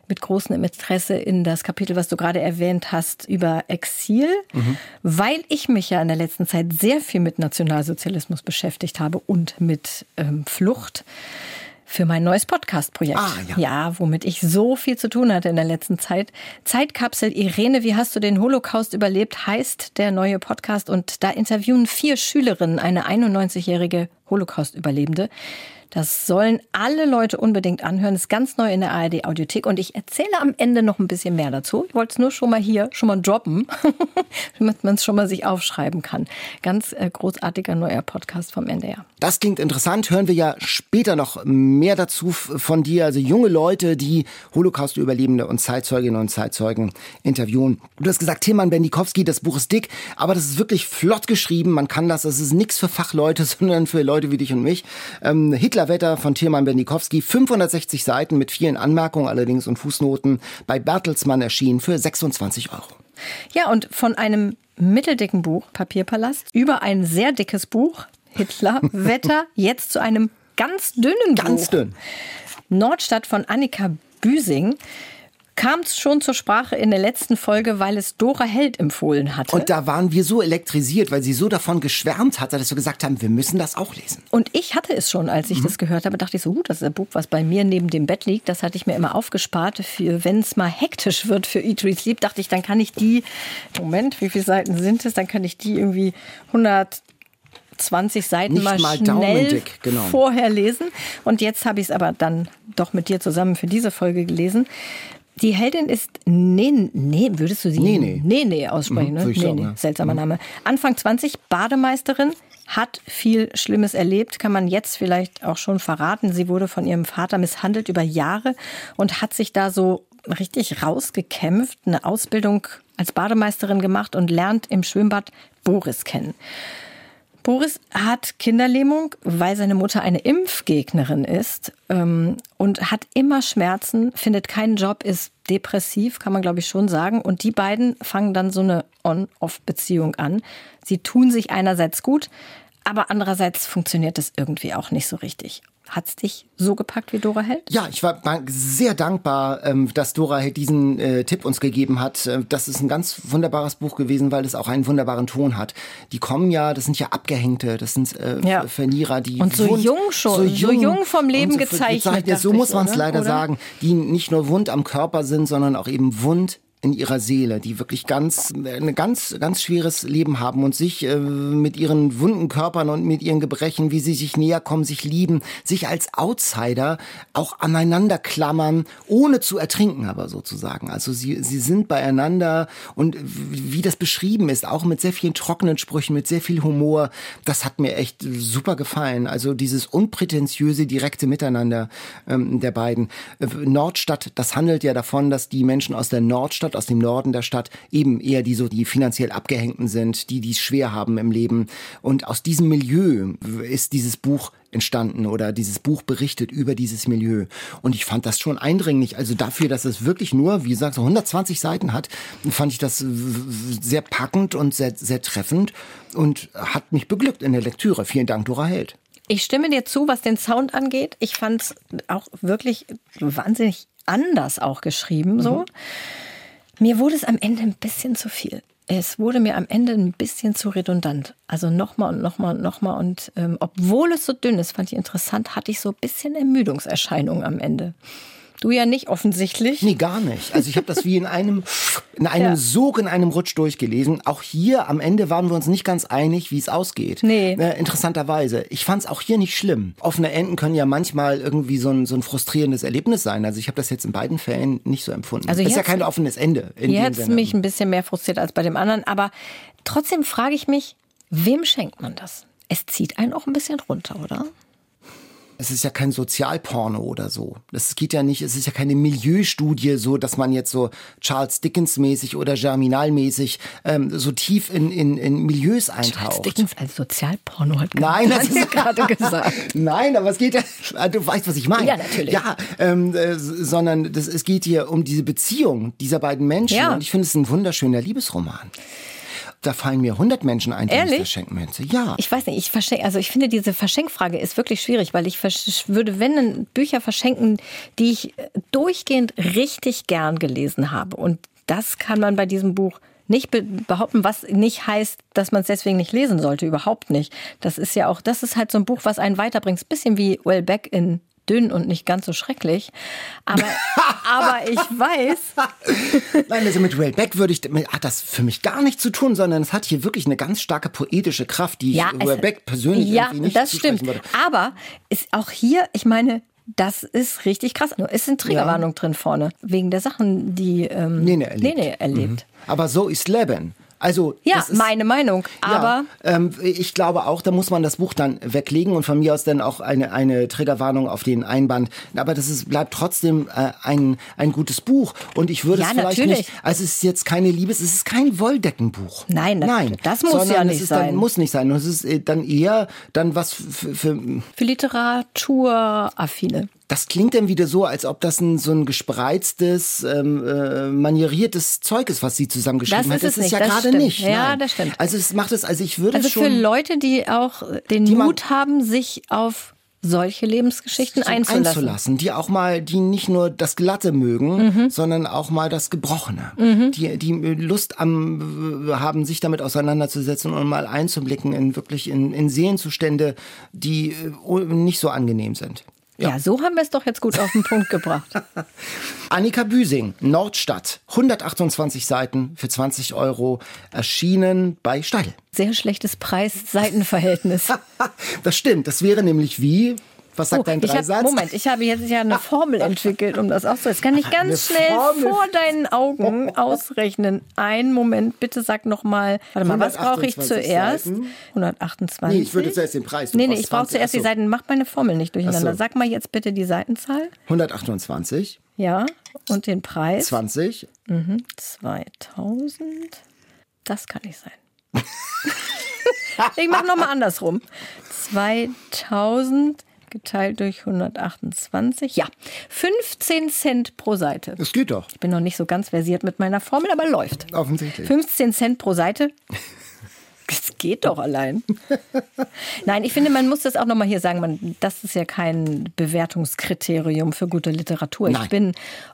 mit großem Interesse in das Kapitel, was du gerade erwähnt hast, über Exil, weil ich mich ja in der letzten Zeit sehr viel mit Nationalsozialismus beschäftigt habe und mit ähm, Flucht für mein neues Podcast-Projekt. Ah, ja. ja, womit ich so viel zu tun hatte in der letzten Zeit. Zeitkapsel Irene, wie hast du den Holocaust überlebt, heißt der neue Podcast. Und da interviewen vier Schülerinnen eine 91-jährige Holocaust-Überlebende. Das sollen alle Leute unbedingt anhören. ist ganz neu in der ARD Audiothek und ich erzähle am Ende noch ein bisschen mehr dazu. Ich wollte es nur schon mal hier schon mal droppen. damit man es schon mal sich aufschreiben kann. Ganz äh, großartiger neuer Podcast vom NDR. Das klingt interessant. Hören wir ja später noch mehr dazu von dir. Also junge Leute, die Holocaust-Überlebende und Zeitzeuginnen und Zeitzeugen interviewen. Du hast gesagt, Tilman Bendikowski, das Buch ist dick, aber das ist wirklich flott geschrieben. Man kann das, das ist nichts für Fachleute, sondern für Leute wie dich und mich. Ähm, Hitlerwetter von Tilman Bendikowski, 560 Seiten mit vielen Anmerkungen allerdings und Fußnoten. Bei Bertelsmann erschienen für 26 Euro. Ja, und von einem mitteldicken Buch, Papierpalast, über ein sehr dickes Buch, Hitler, Wetter, jetzt zu einem ganz dünnen Buch. Ganz dünn. Nordstadt von Annika Büsing kam es schon zur Sprache in der letzten Folge, weil es Dora Held empfohlen hatte. Und da waren wir so elektrisiert, weil sie so davon geschwärmt hatte, dass wir gesagt haben, wir müssen das auch lesen. Und ich hatte es schon, als ich mhm. das gehört habe, dachte ich so, gut, das ist ein Buch, was bei mir neben dem Bett liegt. Das hatte ich mir immer aufgespart für, wenn es mal hektisch wird für Eat, Read, Sleep, dachte ich, dann kann ich die, Moment, wie viele Seiten sind es? Dann kann ich die irgendwie 100 20 Seiten Nicht mal, mal schnell genau. vorher lesen. Und jetzt habe ich es aber dann doch mit dir zusammen für diese Folge gelesen. Die Heldin ist Nee, nee, würdest du sie Nee, nee, nee aussprechen, mhm, ne? Nee, nee, seltsamer mhm. Name. Anfang 20, Bademeisterin, hat viel Schlimmes erlebt, kann man jetzt vielleicht auch schon verraten. Sie wurde von ihrem Vater misshandelt über Jahre und hat sich da so richtig rausgekämpft, eine Ausbildung als Bademeisterin gemacht und lernt im Schwimmbad Boris kennen. Boris hat Kinderlähmung, weil seine Mutter eine Impfgegnerin ist ähm, und hat immer Schmerzen, findet keinen Job, ist depressiv, kann man glaube ich schon sagen. Und die beiden fangen dann so eine On-Off-Beziehung an. Sie tun sich einerseits gut, aber andererseits funktioniert das irgendwie auch nicht so richtig. Hat es dich so gepackt wie Dora Held? Ja, ich war sehr dankbar, ähm, dass Dora Held diesen äh, Tipp uns gegeben hat. Äh, das ist ein ganz wunderbares Buch gewesen, weil es auch einen wunderbaren Ton hat. Die kommen ja, das sind ja Abgehängte, das sind äh, ja. Vernierer, die und so wund, jung schon, so jung, so jung vom Leben so gezeichnet. gezeichnet so muss man es leider oder? sagen, die nicht nur wund am Körper sind, sondern auch eben wund in ihrer Seele, die wirklich ganz, ein ganz, ganz schweres Leben haben und sich äh, mit ihren wunden Körpern und mit ihren Gebrechen, wie sie sich näher kommen, sich lieben, sich als Outsider auch aneinander klammern, ohne zu ertrinken aber sozusagen. Also sie, sie sind beieinander und wie das beschrieben ist, auch mit sehr vielen trockenen Sprüchen, mit sehr viel Humor, das hat mir echt super gefallen. Also dieses unprätentiöse, direkte Miteinander ähm, der beiden. Äh, Nordstadt, das handelt ja davon, dass die Menschen aus der Nordstadt aus dem Norden der Stadt, eben eher die so, die finanziell abgehängten sind, die, die es schwer haben im Leben. Und aus diesem Milieu ist dieses Buch entstanden oder dieses Buch berichtet über dieses Milieu. Und ich fand das schon eindringlich. Also dafür, dass es wirklich nur, wie gesagt, so 120 Seiten hat, fand ich das sehr packend und sehr, sehr treffend und hat mich beglückt in der Lektüre. Vielen Dank, Dora Held. Ich stimme dir zu, was den Sound angeht. Ich fand es auch wirklich wahnsinnig anders auch geschrieben, so. Mhm. Mir wurde es am Ende ein bisschen zu viel. Es wurde mir am Ende ein bisschen zu redundant. Also nochmal und nochmal und nochmal. Und ähm, obwohl es so dünn ist, fand ich interessant, hatte ich so ein bisschen Ermüdungserscheinungen am Ende. Du ja nicht offensichtlich. Nee, gar nicht. Also ich habe das wie in einem, in einem ja. Sog, in einem Rutsch durchgelesen. Auch hier am Ende waren wir uns nicht ganz einig, wie es ausgeht. Nee. Äh, interessanterweise. Ich fand es auch hier nicht schlimm. Offene Enden können ja manchmal irgendwie so ein, so ein frustrierendes Erlebnis sein. Also ich habe das jetzt in beiden Fällen nicht so empfunden. Also das ist ja kein offenes Ende. hier hat es mich ein bisschen mehr frustriert als bei dem anderen. Aber trotzdem frage ich mich, wem schenkt man das? Es zieht einen auch ein bisschen runter, oder? Es ist ja kein Sozialporno oder so. Es geht ja nicht, es ist ja keine Milieustudie, so dass man jetzt so Charles Dickens mäßig oder Germinal-mäßig ähm, so tief in, in, in Milieus eintaucht. Charles Dickens als Sozialporno hat Nein, das ist gerade gesagt. Nein, aber es geht ja, ah, du weißt, was ich meine. Ja, natürlich. Ja, ähm, äh, sondern das, es geht hier um diese Beziehung dieser beiden Menschen. Ja. Und ich finde es ein wunderschöner Liebesroman. Da fallen mir 100 Menschen ein, die Ehrlich? verschenken Münze. Ja. Ich weiß nicht, ich verschenke, also ich finde diese Verschenkfrage ist wirklich schwierig, weil ich würde, wenn Bücher verschenken, die ich äh, durchgehend richtig gern gelesen habe. Und das kann man bei diesem Buch nicht behaupten, was nicht heißt, dass man es deswegen nicht lesen sollte. Überhaupt nicht. Das ist ja auch, das ist halt so ein Buch, was einen weiterbringt. Ein bisschen wie Wellbeck in dünn und nicht ganz so schrecklich. Aber, aber ich weiß. Nein, also mit Ray Beck würde ich, hat das für mich gar nichts zu tun, sondern es hat hier wirklich eine ganz starke poetische Kraft, die ja, ich Ray Beck persönlich ja, irgendwie nicht das stimmt. Würde. Aber ist auch hier, ich meine, das ist richtig krass. Nur ist eine Triggerwarnung ja. drin vorne. Wegen der Sachen, die ähm, Nene erlebt. Nene erlebt. Mhm. Aber so ist Leben. Also Ja, das ist, meine Meinung. Aber ja, ähm, ich glaube auch, da muss man das Buch dann weglegen und von mir aus dann auch eine, eine Triggerwarnung auf den Einband. Aber das ist, bleibt trotzdem äh, ein, ein gutes Buch. Und ich würde Ja, es vielleicht natürlich. nicht, also es ist jetzt keine Liebes, es ist kein Wolldeckenbuch. Nein, das- Nein, das muss sondern ja es nicht ist sein. Dann, muss nicht sein. Und es ist äh, dann eher dann was für, für für Literaturaffine. Das klingt dann wieder so, als ob das ein, so ein gespreiztes, ähm, äh, manieriertes Zeug ist, was sie zusammengeschrieben Das hat. ist es das ist nicht, ja gerade nicht. Ja, Nein. das stimmt. Also es macht es, also ich würde Also schon für Leute, die auch den man- Mut haben, sich auf solche Lebensgeschichten einzulassen. einzulassen, die auch mal, die nicht nur das Glatte mögen, Mhm. sondern auch mal das Gebrochene, die, die Lust am haben, sich damit auseinanderzusetzen und mal einzublicken in wirklich in, in Seelenzustände, die äh, nicht so angenehm sind. Ja. so haben wir es doch jetzt gut auf den Punkt gebracht. Annika Büsing, Nordstadt, 128 Seiten für 20 Euro, erschienen bei Steidl. Sehr schlechtes Preis-Seitenverhältnis. Das stimmt, das wäre nämlich wie, was sagt Oh, dein ich hab, Dreisatz? Moment, ich habe jetzt ja eine Formel entwickelt, um das auszusetzen. Jetzt kann ich ganz schnell Formel. vor deinen Augen ausrechnen. Einen Moment, bitte sag noch mal. Warte mal, was brauche ich 128 zuerst? Seiten. 128. Nee, ich würde zuerst den Preis. Du Nee, nee, ich brauche 20. zuerst die Ach so. Seiten. Mach meine Formel nicht durcheinander. Ach so. Sag mal jetzt bitte die Seitenzahl. 128, Ja. Und den Preis. 20. 2000. Das kann nicht sein. ich mache nochmal andersrum. 2000 geteilt durch 128. Ja, 15 Cent pro Seite. Das geht doch, Ich bin noch nicht so ganz versiert mit meiner Formel, aber läuft. offensichtlich. 15 Cent pro Seite. Das geht doch allein. Nein, ich finde, man muss das auch nochmal hier sagen. Man, das ist ja kein Bewertungskriterium für gute Literatur. Nein. Ich bin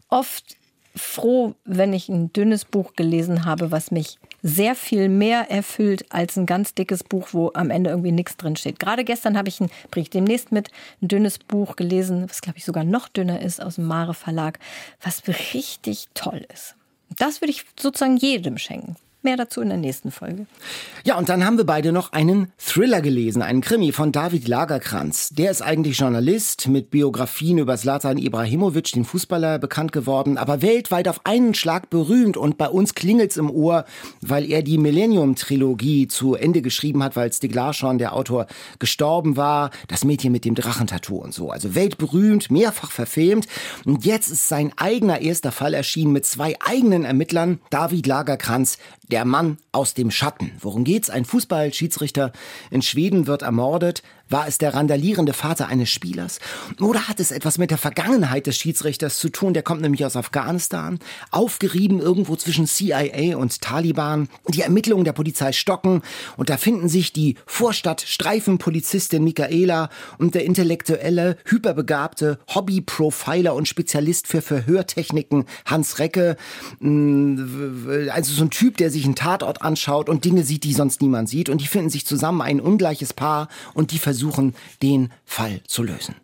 oft froh, wenn ich ein dünnes Buch gelesen habe, was mich sehr viel mehr erfüllt als ein ganz dickes Buch, wo am Ende irgendwie nichts drin steht. Gerade gestern habe ich ein, bringe ich demnächst mit, ein dünnes Buch gelesen, was glaube ich sogar noch dünner ist aus dem Mare Verlag, was richtig toll ist. Das würde ich sozusagen jedem schenken. Mehr dazu in der nächsten Folge. Ja, und dann haben wir beide noch einen Thriller gelesen, einen Krimi von David Lagerkranz. Der ist eigentlich Journalist mit Biografien über Zlatan Ibrahimovic, den Fußballer, bekannt geworden, aber weltweit auf einen Schlag berühmt. Und bei uns klingelt's im Ohr, weil er die Millennium-Trilogie zu Ende geschrieben hat, weil Stig der Autor, gestorben war. Das Mädchen mit dem Drachentattoo und so. Also weltberühmt, mehrfach verfilmt. Und jetzt ist sein eigener erster Fall erschienen mit zwei eigenen Ermittlern. David Lagerkranz, der Mann aus dem Schatten. Worum geht's? Ein Fußballschiedsrichter in Schweden wird ermordet. War es der randalierende Vater eines Spielers? Oder hat es etwas mit der Vergangenheit des Schiedsrichters zu tun? Der kommt nämlich aus Afghanistan, aufgerieben irgendwo zwischen CIA und Taliban. Die Ermittlungen der Polizei stocken und da finden sich die Vorstadt-Streifenpolizistin Michaela und der intellektuelle, hyperbegabte Hobby-Profiler und Spezialist für Verhörtechniken Hans Recke. Mm, Also so ein Typ, der sich einen Tatort anschaut und Dinge sieht, die sonst niemand sieht. Und die finden sich zusammen, ein ungleiches Paar, und die versuchen, den Fall zu lösen.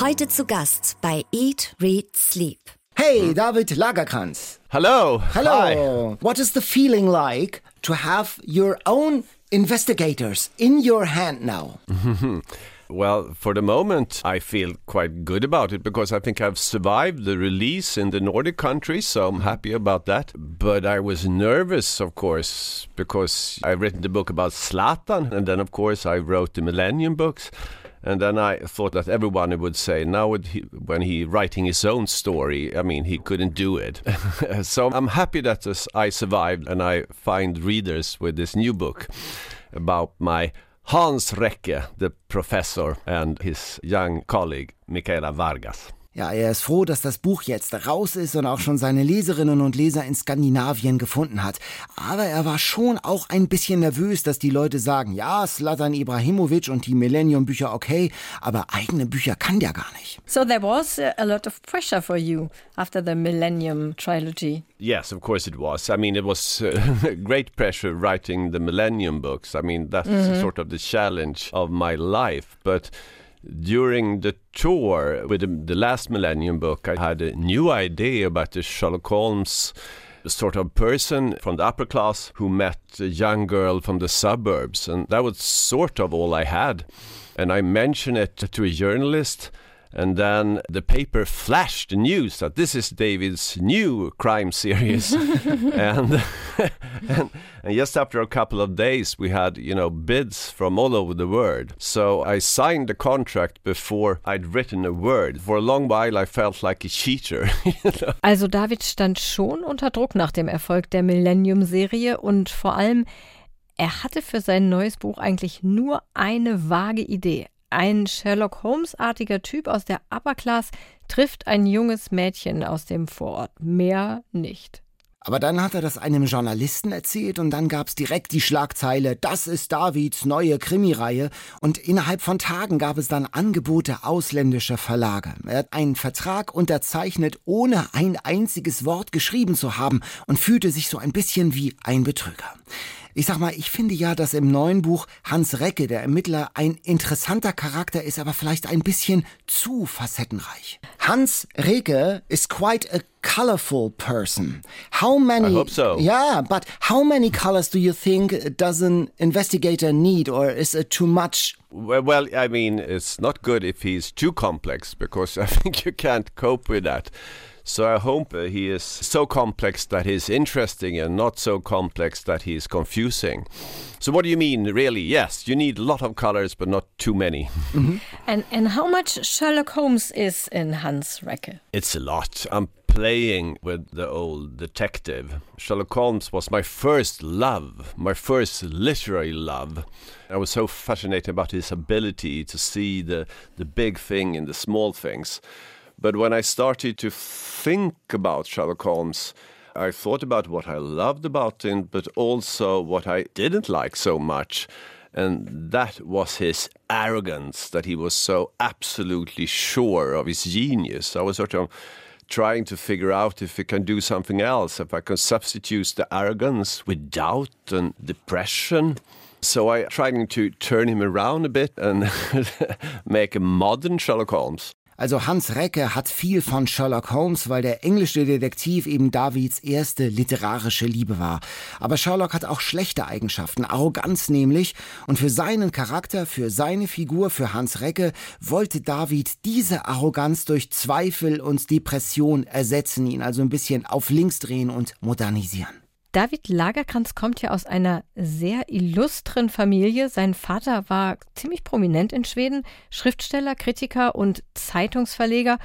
Heute zu Gast bei Eat, Read, Sleep. Hey, David Lagerkranz. Hello. Hello. What is the feeling like to have your own investigators in your hand now? Well, for the moment, I feel quite good about it because I think I've survived the release in the Nordic countries, so I'm happy about that. But I was nervous, of course, because I've written the book about Zlatan, and then, of course, I wrote the Millennium books. And then I thought that everyone would say now he, when he writing his own story, I mean, he couldn't do it. so I'm happy that I survived and I find readers with this new book about my Hans Recke, the professor, and his young colleague Michaela Vargas. Ja, er ist froh, dass das Buch jetzt raus ist und auch schon seine Leserinnen und Leser in Skandinavien gefunden hat. Aber er war schon auch ein bisschen nervös, dass die Leute sagen, ja, Slatan Ibrahimovic und die Millennium-Bücher okay, aber eigene Bücher kann der gar nicht. So there was a lot of pressure for you after the Millennium Trilogy. Yes, of course it was. I mean, it was uh, great pressure writing the Millennium books. I mean, that's sort of the challenge of my life. But during the tour with the, the last Millennium book, I had a new idea about the Sherlock Holmes sort of person from the upper class who met a young girl from the suburbs. And that was sort of all I had. And I mentioned it to a journalist. And then the paper flashed the news that this is David's new crime series. and and, and just after a couple of days, we had, you know, bids from all over the world. So I signed the contract before I'd written a word. For a long while, I felt like a cheater. Also David stand schon unter Druck nach dem Erfolg der Millennium-Serie und vor allem, er hatte für sein neues Buch eigentlich nur eine vage Idee. Ein Sherlock Holmes-artiger Typ aus der Upper Class trifft ein junges Mädchen aus dem Vorort. Mehr nicht. Aber dann hat er das einem Journalisten erzählt und dann gab's direkt die Schlagzeile, das ist Davids neue Krimireihe und innerhalb von Tagen gab es dann Angebote ausländischer Verlage. Er hat einen Vertrag unterzeichnet, ohne ein einziges Wort geschrieben zu haben und fühlte sich so ein bisschen wie ein Betrüger. Ich sag mal, ich finde ja, dass im neuen Buch Hans Recke, der Ermittler, ein interessanter Charakter ist, aber vielleicht ein bisschen zu facettenreich. Hans Recke is quite a colorful person. How many? I hope so. Yeah, but how many colors do you think does an investigator need, or is it too much? Well, well, I mean, it's not good if he's too complex because I think you can't cope with that. So I hope uh, he is so complex that he's interesting and not so complex that he's confusing. So what do you mean, really? Yes, you need a lot of colors, but not too many. And, and how much Sherlock Holmes is in Hans Recke? It's a lot. I'm playing with the old detective. Sherlock Holmes was my first love, my first literary love. I was so fascinated about his ability to see the, the big thing in the small things. But when I started to think about Sherlock Holmes, I thought about what I loved about him, but also what I didn't like so much. And that was his arrogance, that he was so absolutely sure of his genius. I was sort of trying to figure out if he can do something else, if I can substitute the arrogance with doubt and depression. So I tried to turn him around a bit and make a modern Sherlock Holmes. Also Hans Recke hat viel von Sherlock Holmes, weil der englische Detektiv eben Davids erste literarische Liebe war. Aber Sherlock hat auch schlechte Eigenschaften, Arroganz nämlich. Und für seinen Charakter, für seine Figur, für Hans Recke, wollte David diese Arroganz durch Zweifel und Depression ersetzen, ihn also ein bisschen auf links drehen und modernisieren. David Lagerkrantz kommt ja aus einer sehr illustren Familie. Sein Vater war ziemlich prominent in Schweden, Schriftsteller, Kritiker und Zeitungsverleger.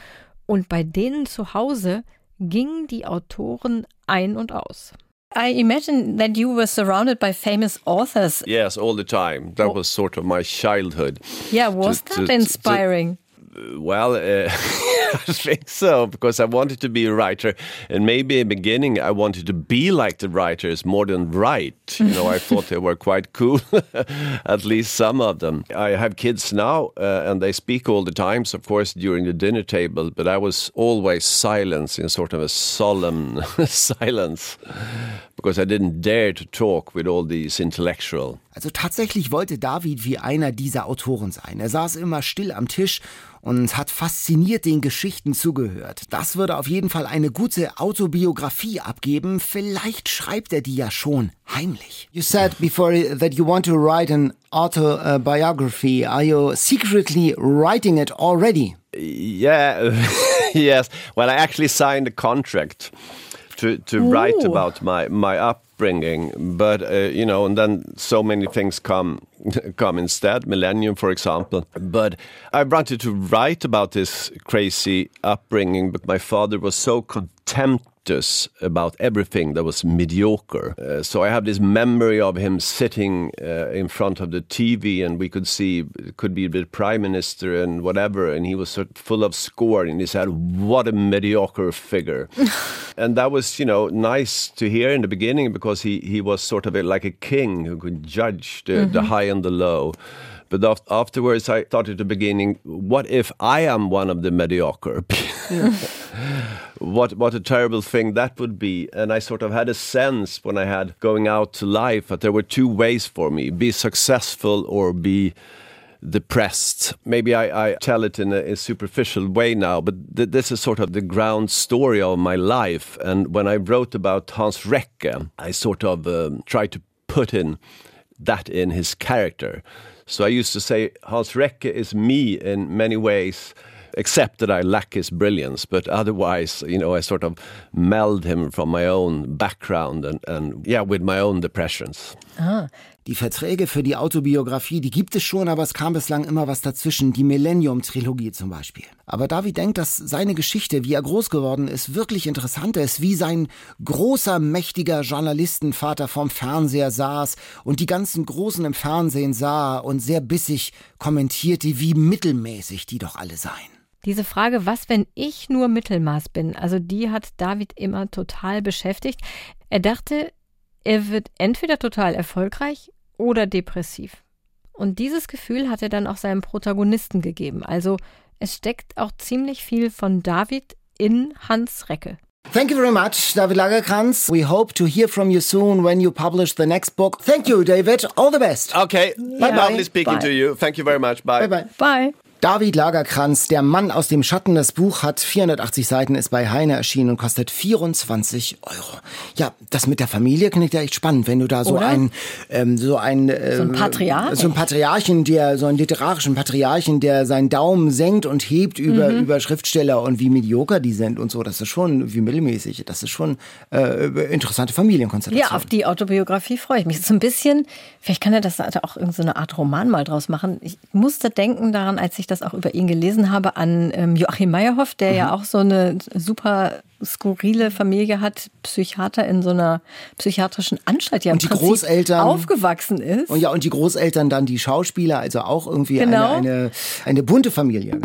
Und bei denen zu Hause gingen die Autoren ein und aus. I imagine that you were surrounded by famous authors. Yes, all the time. That was sort of my childhood. Yeah, was To- that to- to- inspiring? Well, uh, I think so because I wanted to be a writer, and maybe in the beginning I wanted to be like the writers more than write. You know, I thought they were quite cool, at least some of them. I have kids now, uh, and they speak all the times, of course, during the dinner table. But I was always silence in sort of a solemn silence because I didn't dare to talk with all these intellectual. Also tatsächlich wollte David wie einer dieser Autoren sein. Er saß immer still am Tisch und hat fasziniert den Geschichten zugehört. Das würde auf jeden Fall eine gute Autobiografie abgeben. Vielleicht schreibt er die ja schon heimlich. You said before that you want to write an autobiography. Are you secretly writing it already? Yeah, yes. Well, I actually signed a contract to to write about my my upbringing, but uh, you know, and then so many things come come instead. Millennium, for example. But I wanted to write about this crazy upbringing, but my father was so contemptuous about everything that was mediocre. Uh, so I have this memory of him sitting uh, in front of the TV, and we could see it could be the prime minister and whatever, and he was sort of full of scorn, and he said, "What a mediocre figure," and that was you know nice to hear in the beginning because he he was sort of a, like a king who could judge the, the high and the low. But af- afterwards, I thought at the beginning, what if I am one of the mediocre? what what a terrible thing that would be. And I sort of had a sense when I had going out to life that there were two ways for me: be successful or be depressed. Maybe I, I tell it in a, a superficial way now, but th- this is sort of the ground story of my life. And when I wrote about Hans Recke, I sort of um, tried to put in that in his character. So I used to say Hans Recke is me in many ways, except that I lack his brilliance. But otherwise, you know, I sort of meld him from my own background and, and yeah, with my own depressions. Ah. Die Verträge für die Autobiografie, die gibt es schon, aber es kam bislang immer was dazwischen. Die Millennium-Trilogie zum Beispiel. Aber David denkt, dass seine Geschichte, wie er groß geworden ist, wirklich interessant ist, wie sein großer, mächtiger Journalistenvater vom Fernseher saß und die ganzen Großen im Fernsehen sah und sehr bissig kommentierte, wie mittelmäßig die doch alle seien. Diese Frage, was, wenn ich nur Mittelmaß bin, also die hat David immer total beschäftigt. Er dachte, er wird entweder total erfolgreich oder depressiv. Und dieses Gefühl hat er dann auch seinem Protagonisten gegeben. Also es steckt auch ziemlich viel von David in Hans Recke. Thank you very much, David Lagerkrantz. We hope to hear from you soon when you publish the next book. Thank you, David. All the best. Okay. Bye bye. Lovely speaking bye. to you. Thank you very much. Bye. Bye bye. Bye. David Lagerkranz, der Mann aus dem Schatten. Das Buch hat 480 Seiten, ist bei Heine erschienen und kostet 24 Euro. Ja, das mit der Familie klingt ja echt spannend, wenn du da so Oder? ein, ähm, so ein, äh, so ein Patriarch, so ein Patriarchen, der, so einen literarischen Patriarchen, der seinen Daumen senkt und hebt über, mhm. über Schriftsteller und wie medioker die sind und so. Das ist schon, wie mittelmäßig. Das ist schon, äh, interessante Familienkonstellation. Ja, auf die Autobiografie freue ich mich. So ein bisschen, vielleicht kann er das auch irgendeine Art Roman mal draus machen. Ich musste denken daran, als ich das das auch über ihn gelesen habe, an ähm, Joachim Meyerhoff, der mhm. ja auch so eine super skurrile Familie hat, Psychiater in so einer psychiatrischen Anstalt, ja und die Großeltern aufgewachsen ist. Und ja, und die Großeltern dann die Schauspieler, also auch irgendwie genau. eine, eine, eine bunte Familie.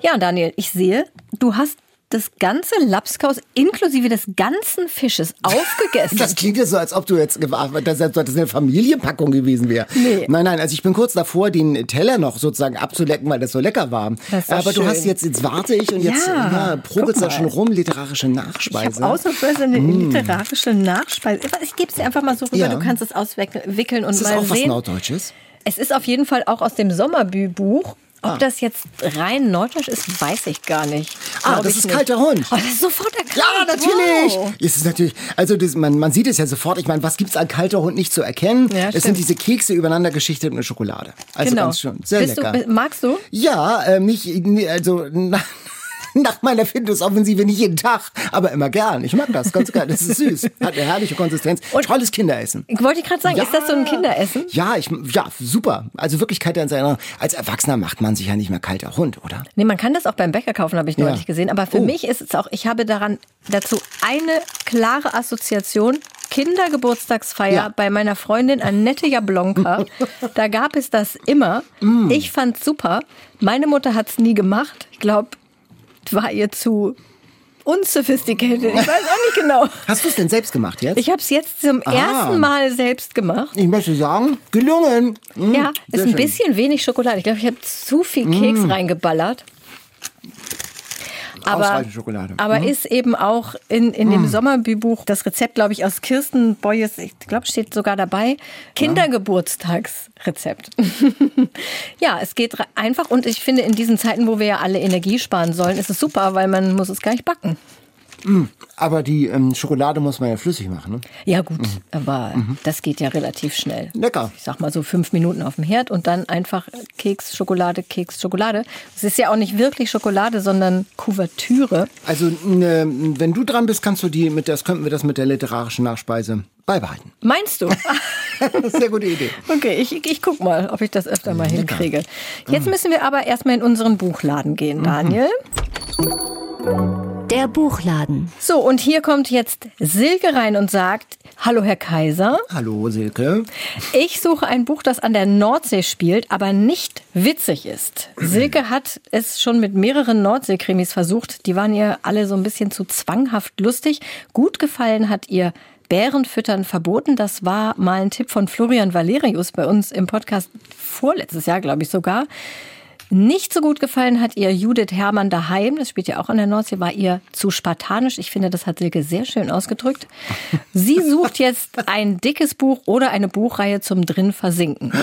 Ja, Daniel, ich sehe, du hast das ganze Lapskaus inklusive des ganzen Fisches aufgegessen. Das klingt ja so, als ob du jetzt das eine Familienpackung gewesen wäre. Nee. Nein, nein, also ich bin kurz davor, den Teller noch sozusagen abzulecken, weil das so lecker war. Aber schön. du hast jetzt, jetzt warte ich und jetzt ja, ja, da schon rum, literarische Nachspeise. Ich habe ausnahmsweise eine mm. literarische Nachspeise. Ich gebe es dir einfach mal so rüber, ja. du kannst es auswickeln und ist mal das auch sehen. was Norddeutsches? Es ist auf jeden Fall auch aus dem Sommerbü-Buch ob ah. das jetzt rein norddeutsch ist, weiß ich gar nicht. Ah, das ist nicht. kalter Hund. Oh, das ist sofort erkannt. Ja, natürlich. Wow. Es ist natürlich, also das, man, man sieht es ja sofort. Ich meine, was gibt es an kalter Hund nicht zu erkennen? Ja, es sind diese Kekse übereinander geschichtet mit Schokolade. Also genau. ganz schön, sehr Bist lecker. Du, magst du? Ja, äh, nicht, also nach meiner Fitnessoffensive nicht jeden Tag, aber immer gern. Ich mag das ganz geil. Das ist süß. Hat eine herrliche Konsistenz. Und Tolles Kinderessen. Ich wollte gerade sagen, ja. ist das so ein Kinderessen? Ja, ich, ja, super. Also wirklich kalter Erinnerung. Als Erwachsener macht man sich ja nicht mehr kalter Hund, oder? Nee, man kann das auch beim Bäcker kaufen, habe ich neulich ja. gesehen. Aber für oh. mich ist es auch, ich habe daran dazu eine klare Assoziation. Kindergeburtstagsfeier ja. bei meiner Freundin Annette Jablonka. da gab es das immer. Mm. Ich fand's super. Meine Mutter hat's nie gemacht. Ich glaube, war ihr zu unsophisticated. Ich weiß auch nicht genau. Hast du es denn selbst gemacht jetzt? Ich habe es jetzt zum ah. ersten Mal selbst gemacht. Ich möchte sagen, gelungen. Mmh, ja, ist ein schön. bisschen wenig Schokolade. Ich glaube, ich habe zu viel Keks mmh. reingeballert aber, aber mhm. ist eben auch in, in dem mhm. Sommerbübuch das Rezept, glaube ich, aus Kirsten Boyes, ich glaube, steht sogar dabei, Kindergeburtstagsrezept. ja, es geht einfach und ich finde, in diesen Zeiten, wo wir ja alle Energie sparen sollen, ist es super, weil man muss es gar nicht backen. Aber die ähm, Schokolade muss man ja flüssig machen, ne? Ja gut, mhm. aber mhm. das geht ja relativ schnell. Lecker. Ich sag mal so fünf Minuten auf dem Herd und dann einfach Keks, Schokolade, Keks, Schokolade. Es ist ja auch nicht wirklich Schokolade, sondern Kuvertüre. Also ne, wenn du dran bist, kannst du die mit das könnten wir das mit der literarischen Nachspeise beibehalten. Meinst du? Sehr gute Idee. Okay, ich, ich guck mal, ob ich das öfter mal Lecker. hinkriege. Jetzt müssen wir aber erstmal in unseren Buchladen gehen, mhm. Daniel. Der Buchladen. So, und hier kommt jetzt Silke rein und sagt, Hallo Herr Kaiser. Hallo Silke. Ich suche ein Buch, das an der Nordsee spielt, aber nicht witzig ist. Silke hat es schon mit mehreren Nordsee-Krimis versucht. Die waren ihr alle so ein bisschen zu zwanghaft lustig. Gut gefallen hat ihr Bärenfüttern verboten. Das war mal ein Tipp von Florian Valerius bei uns im Podcast vorletztes Jahr, glaube ich sogar. Nicht so gut gefallen hat ihr Judith Hermann daheim, das spielt ja auch an der Nordsee, war ihr zu spartanisch. Ich finde, das hat Silke sehr schön ausgedrückt. Sie sucht jetzt ein dickes Buch oder eine Buchreihe zum drin versinken.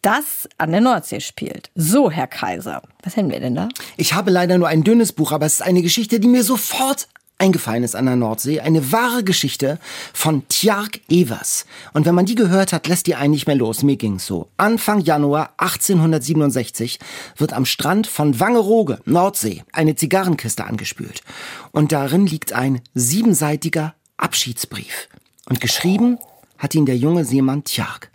Das an der Nordsee spielt. So, Herr Kaiser, was hätten wir denn da? Ich habe leider nur ein dünnes Buch, aber es ist eine Geschichte, die mir sofort eingefallen ist an der Nordsee. Eine wahre Geschichte von Tjark Evers. Und wenn man die gehört hat, lässt die einen nicht mehr los. Mir ging's so. Anfang Januar 1867 wird am Strand von Wangerooge, Nordsee, eine Zigarrenkiste angespült. Und darin liegt ein siebenseitiger Abschiedsbrief. Und geschrieben hat ihn der junge Seemann Tjark.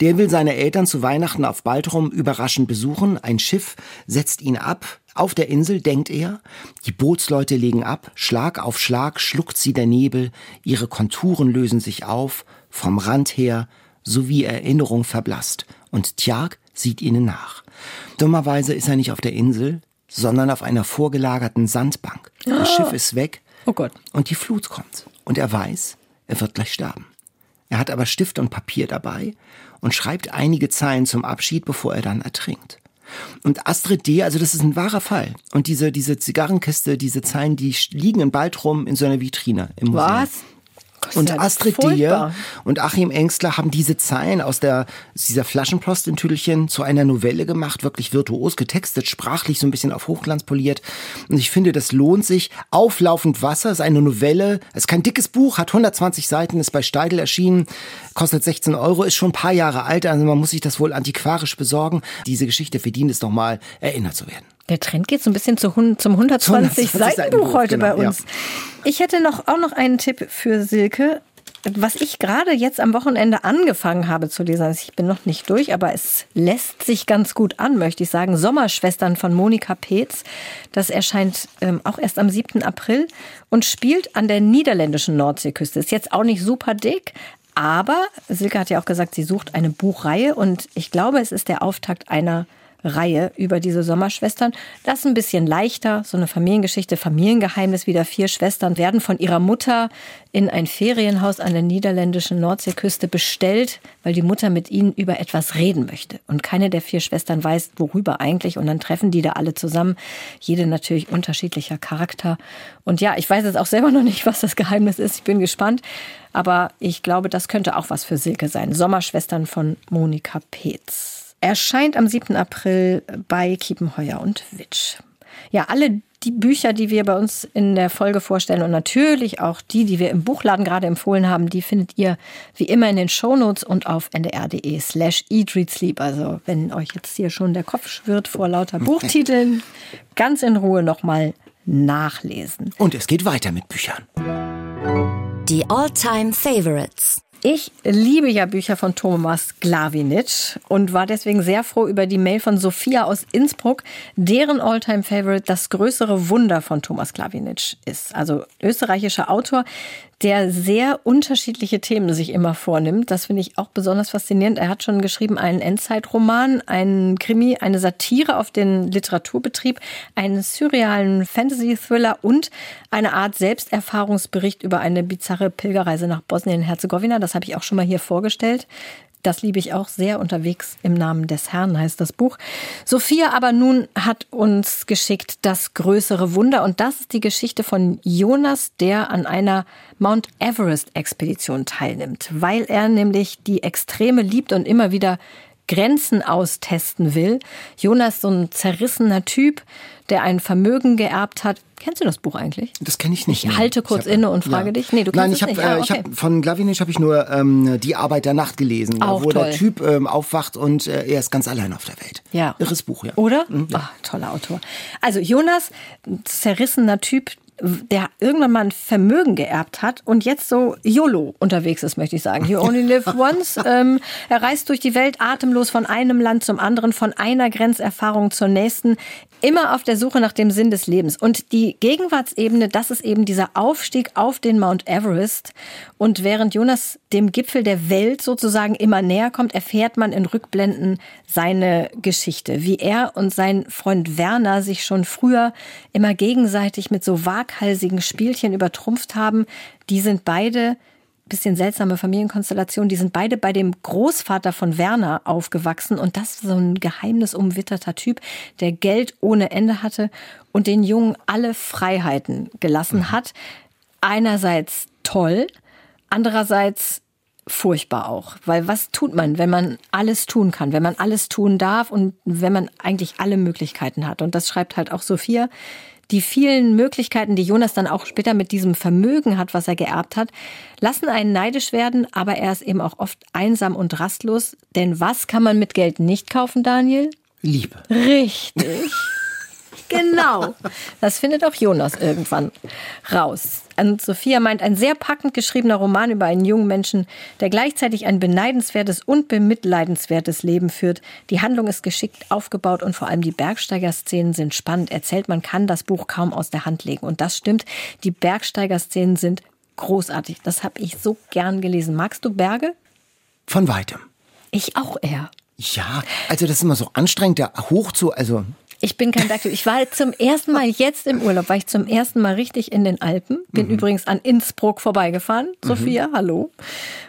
Der will seine Eltern zu Weihnachten auf Baltrum überraschend besuchen. Ein Schiff setzt ihn ab. Auf der Insel denkt er, die Bootsleute legen ab, Schlag auf Schlag schluckt sie der Nebel, ihre Konturen lösen sich auf, vom Rand her, sowie Erinnerung verblasst, und Tjark sieht ihnen nach. Dummerweise ist er nicht auf der Insel, sondern auf einer vorgelagerten Sandbank. Das Schiff ist weg Oh Gott. und die Flut kommt. Und er weiß, er wird gleich sterben. Er hat aber Stift und Papier dabei und schreibt einige Zeilen zum Abschied, bevor er dann ertrinkt. Und Astrid D., also das ist ein wahrer Fall. Und diese, diese Zigarrenkiste, diese Zeilen, die liegen in Baldrum in so einer Vitrine im Museum. Was? Gott, Und ja Astrid. Deer und Achim Engstler haben diese Zeilen aus, der, aus dieser Flaschenpost in Tüdelchen zu einer Novelle gemacht, wirklich virtuos getextet, sprachlich so ein bisschen auf Hochglanz poliert. Und ich finde, das lohnt sich. Auflaufend Wasser ist eine Novelle, ist kein dickes Buch, hat 120 Seiten, ist bei Steidel erschienen, kostet 16 Euro, ist schon ein paar Jahre alt, also man muss sich das wohl antiquarisch besorgen. Diese Geschichte verdient es nochmal, erinnert zu werden. Der Trend geht so ein bisschen zu zum 120 120 Seitenbuch heute genau, bei uns. Ich hätte noch auch noch einen Tipp für Silke. Was ich gerade jetzt am Wochenende angefangen habe zu lesen, also ich bin noch nicht durch, aber es lässt sich ganz gut an, möchte ich sagen. Sommerschwestern von Monika Peetz. Das erscheint ähm, auch erst am 7. April und spielt an der niederländischen Nordseeküste. Ist jetzt auch nicht super dick, aber Silke hat ja auch gesagt, sie sucht eine Buchreihe und ich glaube, es ist der Auftakt einer Reihe über diese Sommerschwestern. Das ist ein bisschen leichter, so eine Familiengeschichte, Familiengeheimnis. Wieder vier Schwestern werden von ihrer Mutter in ein Ferienhaus an der niederländischen Nordseeküste bestellt, weil die Mutter mit ihnen über etwas reden möchte. Und keine der vier Schwestern weiß, worüber eigentlich. Und dann treffen die da alle zusammen. Jede natürlich unterschiedlicher Charakter. Und ja, ich weiß jetzt auch selber noch nicht, was das Geheimnis ist. Ich bin gespannt. Aber ich glaube, das könnte auch was für Silke sein. Sommerschwestern von Monika Peetz. Erscheint am 7. April bei Kiepenheuer und Witsch. Ja, alle die Bücher, die wir bei uns in der Folge vorstellen und natürlich auch die, die wir im Buchladen gerade empfohlen haben, die findet ihr wie immer in den Shownotes und auf ndr.de slash eat, read, sleep. Also wenn euch jetzt hier schon der Kopf schwirrt vor lauter Buchtiteln, ganz in Ruhe nochmal nachlesen. Und es geht weiter mit Büchern. Die All-Time Favorites. Ich liebe ja Bücher von Thomas Glawinitsch und war deswegen sehr froh über die Mail von Sophia aus Innsbruck, deren Alltime Favorite das größere Wunder von Thomas Glawinitsch ist. Also österreichischer Autor, der sehr unterschiedliche Themen sich immer vornimmt. Das finde ich auch besonders faszinierend. Er hat schon geschrieben einen Endzeitroman, einen Krimi, eine Satire auf den Literaturbetrieb, einen surrealen Fantasy-Thriller und eine Art Selbsterfahrungsbericht über eine bizarre Pilgerreise nach Bosnien-Herzegowina. Das habe ich auch schon mal hier vorgestellt. Das liebe ich auch sehr. Unterwegs im Namen des Herrn heißt das Buch. Sophia aber nun hat uns geschickt das größere Wunder. Und das ist die Geschichte von Jonas, der an einer Mount Everest-Expedition teilnimmt, weil er nämlich die Extreme liebt und immer wieder Grenzen austesten will. Jonas, so ein zerrissener Typ, der ein Vermögen geerbt hat. Kennst du das Buch eigentlich? Das kenne ich nicht. Ich halte kurz hab- inne und frage dich. Nee, du Nein, kennst ich es habe. Ah, äh, ich okay. hab, von Glavinic habe ich nur ähm, die Arbeit der Nacht gelesen, Auch wo der toll. Typ ähm, aufwacht und äh, er ist ganz allein auf der Welt. Ja. Irres Buch, ja. Oder? Ah, toller Autor. Also Jonas, ein zerrissener Typ, der irgendwann mal ein Vermögen geerbt hat und jetzt so YOLO unterwegs ist, möchte ich sagen. You only live once. ähm, er reist durch die Welt atemlos von einem Land zum anderen, von einer Grenzerfahrung zur nächsten, immer auf der Suche nach dem Sinn des Lebens. Und die Gegenwartsebene, das ist eben dieser Aufstieg auf den Mount Everest. Und während Jonas dem Gipfel der Welt sozusagen immer näher kommt, erfährt man in Rückblenden seine Geschichte, wie er und sein Freund Werner sich schon früher immer gegenseitig mit so waghalsigen Spielchen übertrumpft haben. Die sind beide bisschen seltsame Familienkonstellation. Die sind beide bei dem Großvater von Werner aufgewachsen und das ist so ein geheimnisumwitterter Typ, der Geld ohne Ende hatte und den Jungen alle Freiheiten gelassen hat. Einerseits toll, andererseits furchtbar auch, weil was tut man, wenn man alles tun kann, wenn man alles tun darf und wenn man eigentlich alle Möglichkeiten hat und das schreibt halt auch Sophia Die vielen Möglichkeiten, die Jonas dann auch später mit diesem Vermögen hat, was er geerbt hat, lassen einen neidisch werden, aber er ist eben auch oft einsam und rastlos. Denn was kann man mit Geld nicht kaufen, Daniel? Liebe. Richtig. Genau. Das findet auch Jonas irgendwann raus. Und Sophia meint, ein sehr packend geschriebener Roman über einen jungen Menschen, der gleichzeitig ein beneidenswertes und bemitleidenswertes Leben führt. Die Handlung ist geschickt aufgebaut und vor allem die Bergsteigerszenen sind spannend erzählt. Man kann das Buch kaum aus der Hand legen. Und das stimmt. Die Bergsteigerszenen sind großartig. Das habe ich so gern gelesen. Magst du Berge? Von weitem. Ich auch eher. Ja, also das ist immer so anstrengend, da hoch zu, also ich bin kein Bergtyp. Ich war zum ersten Mal jetzt im Urlaub, war ich zum ersten Mal richtig in den Alpen. Bin mhm. übrigens an Innsbruck vorbeigefahren. Mhm. Sophia, hallo.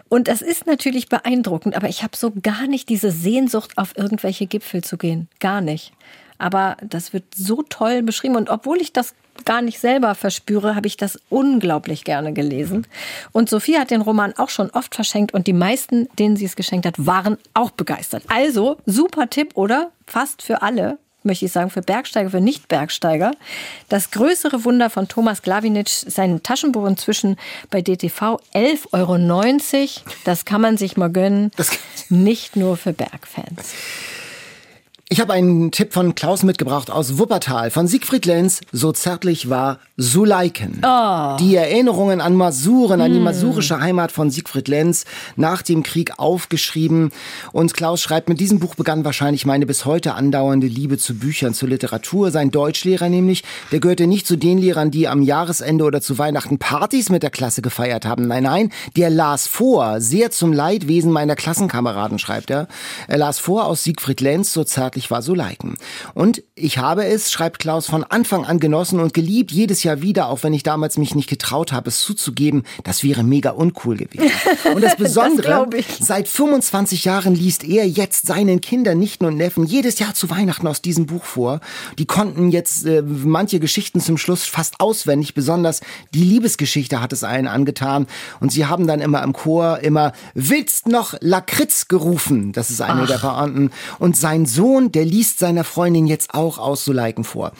Und das ist natürlich beeindruckend, aber ich habe so gar nicht diese Sehnsucht, auf irgendwelche Gipfel zu gehen. Gar nicht. Aber das wird so toll beschrieben. Und obwohl ich das gar nicht selber verspüre, habe ich das unglaublich gerne gelesen. Und Sophie hat den Roman auch schon oft verschenkt und die meisten, denen sie es geschenkt hat, waren auch begeistert. Also super Tipp, oder? Fast für alle möchte ich sagen, für Bergsteiger, für Nicht-Bergsteiger. Das größere Wunder von Thomas Glawinitsch, sein Taschenbuch inzwischen bei DTV 11,90 Euro. Das kann man sich mal gönnen. Nicht nur für Bergfans. Ich habe einen Tipp von Klaus mitgebracht aus Wuppertal von Siegfried Lenz. So zärtlich war Suleiken. Oh. Die Erinnerungen an Masuren, an die hm. masurische Heimat von Siegfried Lenz nach dem Krieg aufgeschrieben. Und Klaus schreibt, mit diesem Buch begann wahrscheinlich meine bis heute andauernde Liebe zu Büchern, zur Literatur. Sein Deutschlehrer nämlich, der gehörte nicht zu den Lehrern, die am Jahresende oder zu Weihnachten Partys mit der Klasse gefeiert haben. Nein, nein, der las vor, sehr zum Leidwesen meiner Klassenkameraden, schreibt er. Er las vor aus Siegfried Lenz, so zärtlich ich war so liken. Und ich habe es, schreibt Klaus, von Anfang an genossen und geliebt, jedes Jahr wieder, auch wenn ich damals mich nicht getraut habe, es zuzugeben, das wäre mega uncool gewesen. Und das Besondere, das seit 25 Jahren liest er jetzt seinen Kindern, Nichten und Neffen jedes Jahr zu Weihnachten aus diesem Buch vor. Die konnten jetzt äh, manche Geschichten zum Schluss fast auswendig, besonders die Liebesgeschichte hat es allen angetan. Und sie haben dann immer im Chor immer Willst noch Lakritz gerufen. Das ist eine Ach. der Pointen. Und sein Sohn, der liest seiner Freundin jetzt auch aus so liken vor.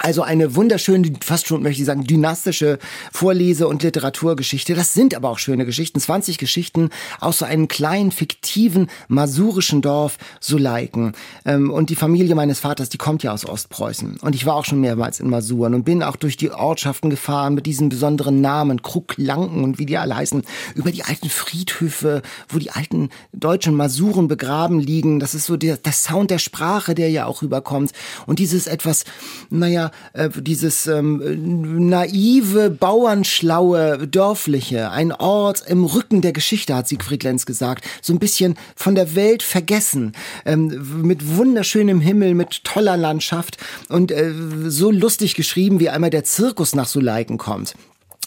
Also eine wunderschöne, fast schon möchte ich sagen, dynastische Vorlese- und Literaturgeschichte. Das sind aber auch schöne Geschichten. 20 Geschichten aus so einem kleinen, fiktiven, masurischen Dorf, Suleiken. Ähm, und die Familie meines Vaters, die kommt ja aus Ostpreußen. Und ich war auch schon mehrmals in Masuren und bin auch durch die Ortschaften gefahren mit diesen besonderen Namen, Krucklanken und wie die alle heißen, über die alten Friedhöfe, wo die alten deutschen Masuren begraben liegen. Das ist so der, der Sound der Sprache, der ja auch rüberkommt. Und dieses etwas, naja, äh, dieses ähm, naive, bauernschlaue, dörfliche, ein Ort im Rücken der Geschichte, hat Siegfried Lenz gesagt, so ein bisschen von der Welt vergessen, ähm, mit wunderschönem Himmel, mit toller Landschaft und äh, so lustig geschrieben, wie einmal der Zirkus nach Suleiken kommt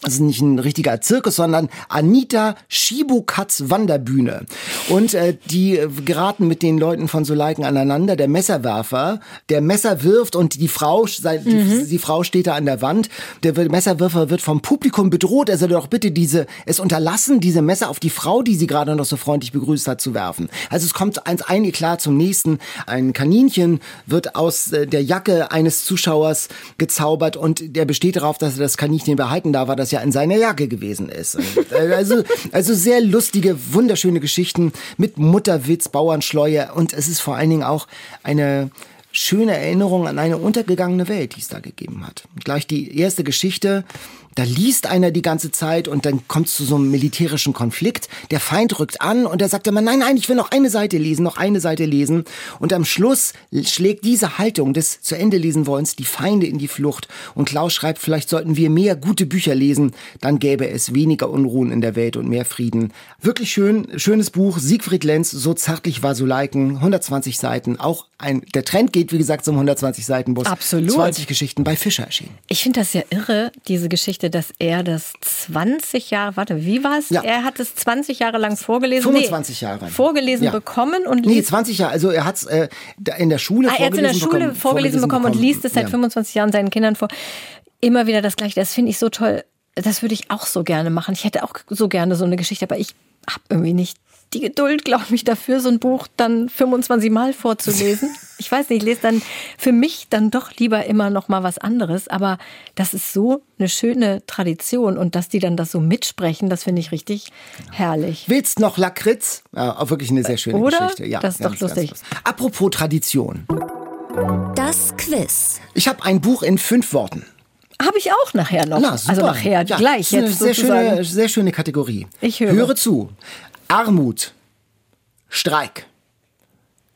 das ist nicht ein richtiger Zirkus, sondern Anita Schibukats Wanderbühne. Und äh, die geraten mit den Leuten von Soleiken aneinander. Der Messerwerfer, der Messer wirft und die Frau, die, mhm. die Frau steht da an der Wand. Der Messerwerfer wird vom Publikum bedroht. Er soll doch bitte diese, es unterlassen, diese Messer auf die Frau, die sie gerade noch so freundlich begrüßt hat, zu werfen. Also es kommt eins ein Eklat zum nächsten. Ein Kaninchen wird aus äh, der Jacke eines Zuschauers gezaubert und der besteht darauf, dass er das Kaninchen behalten darf, weil das ja in seiner Jacke gewesen ist. Äh, also, also sehr lustige, wunderschöne Geschichten mit Mutterwitz, Bauernschleue und es ist vor allen Dingen auch eine schöne Erinnerung an eine untergegangene Welt, die es da gegeben hat. gleich die erste Geschichte da liest einer die ganze Zeit und dann kommt es zu so einem militärischen Konflikt. Der Feind rückt an und er sagt immer, nein, nein, ich will noch eine Seite lesen, noch eine Seite lesen. Und am Schluss schlägt diese Haltung des zu Ende lesen wollens die Feinde in die Flucht. Und Klaus schreibt, vielleicht sollten wir mehr gute Bücher lesen, dann gäbe es weniger Unruhen in der Welt und mehr Frieden. Wirklich schön, schönes Buch. Siegfried Lenz, so zärtlich war so liken, 120 Seiten. Auch ein, der Trend geht, wie gesagt, zum 120 Seiten Bus. Absolut. 20 Geschichten bei Fischer erschienen. Ich finde das ja irre, diese Geschichte dass er das 20 Jahre, warte, wie war es? Ja. Er hat es 20 Jahre lang vorgelesen. 25 nee, Jahre. Vorgelesen ja. bekommen und Nee, 20 Jahre. Also er hat es äh, in der Schule ah, vorgelesen. Er hat es in der Schule bekommen, vorgelesen, bekommen, bekommen, und liest es seit ja. 25 Jahren seinen Kindern vor. Immer wieder das Gleiche. Das finde ich so toll. Das würde ich auch so gerne machen. Ich hätte auch so gerne so eine Geschichte, aber ich habe irgendwie nicht die Geduld, glaube ich, dafür, so ein Buch dann 25 Mal vorzulesen. Ich weiß nicht, ich lese dann für mich dann doch lieber immer noch mal was anderes. Aber das ist so eine schöne Tradition und dass die dann das so mitsprechen, das finde ich richtig herrlich. Willst noch Lakritz? Ja, auch wirklich eine sehr schöne Oder? Geschichte. Ja, Das ist doch lustig. Apropos Tradition. Das Quiz. Ich habe ein Buch in fünf Worten. Habe ich auch nachher noch. Na, super. Also nachher, Ja, gleich ist eine jetzt sehr sozusagen. schöne, sehr schöne Kategorie. Ich höre. Höre zu. Armut, Streik,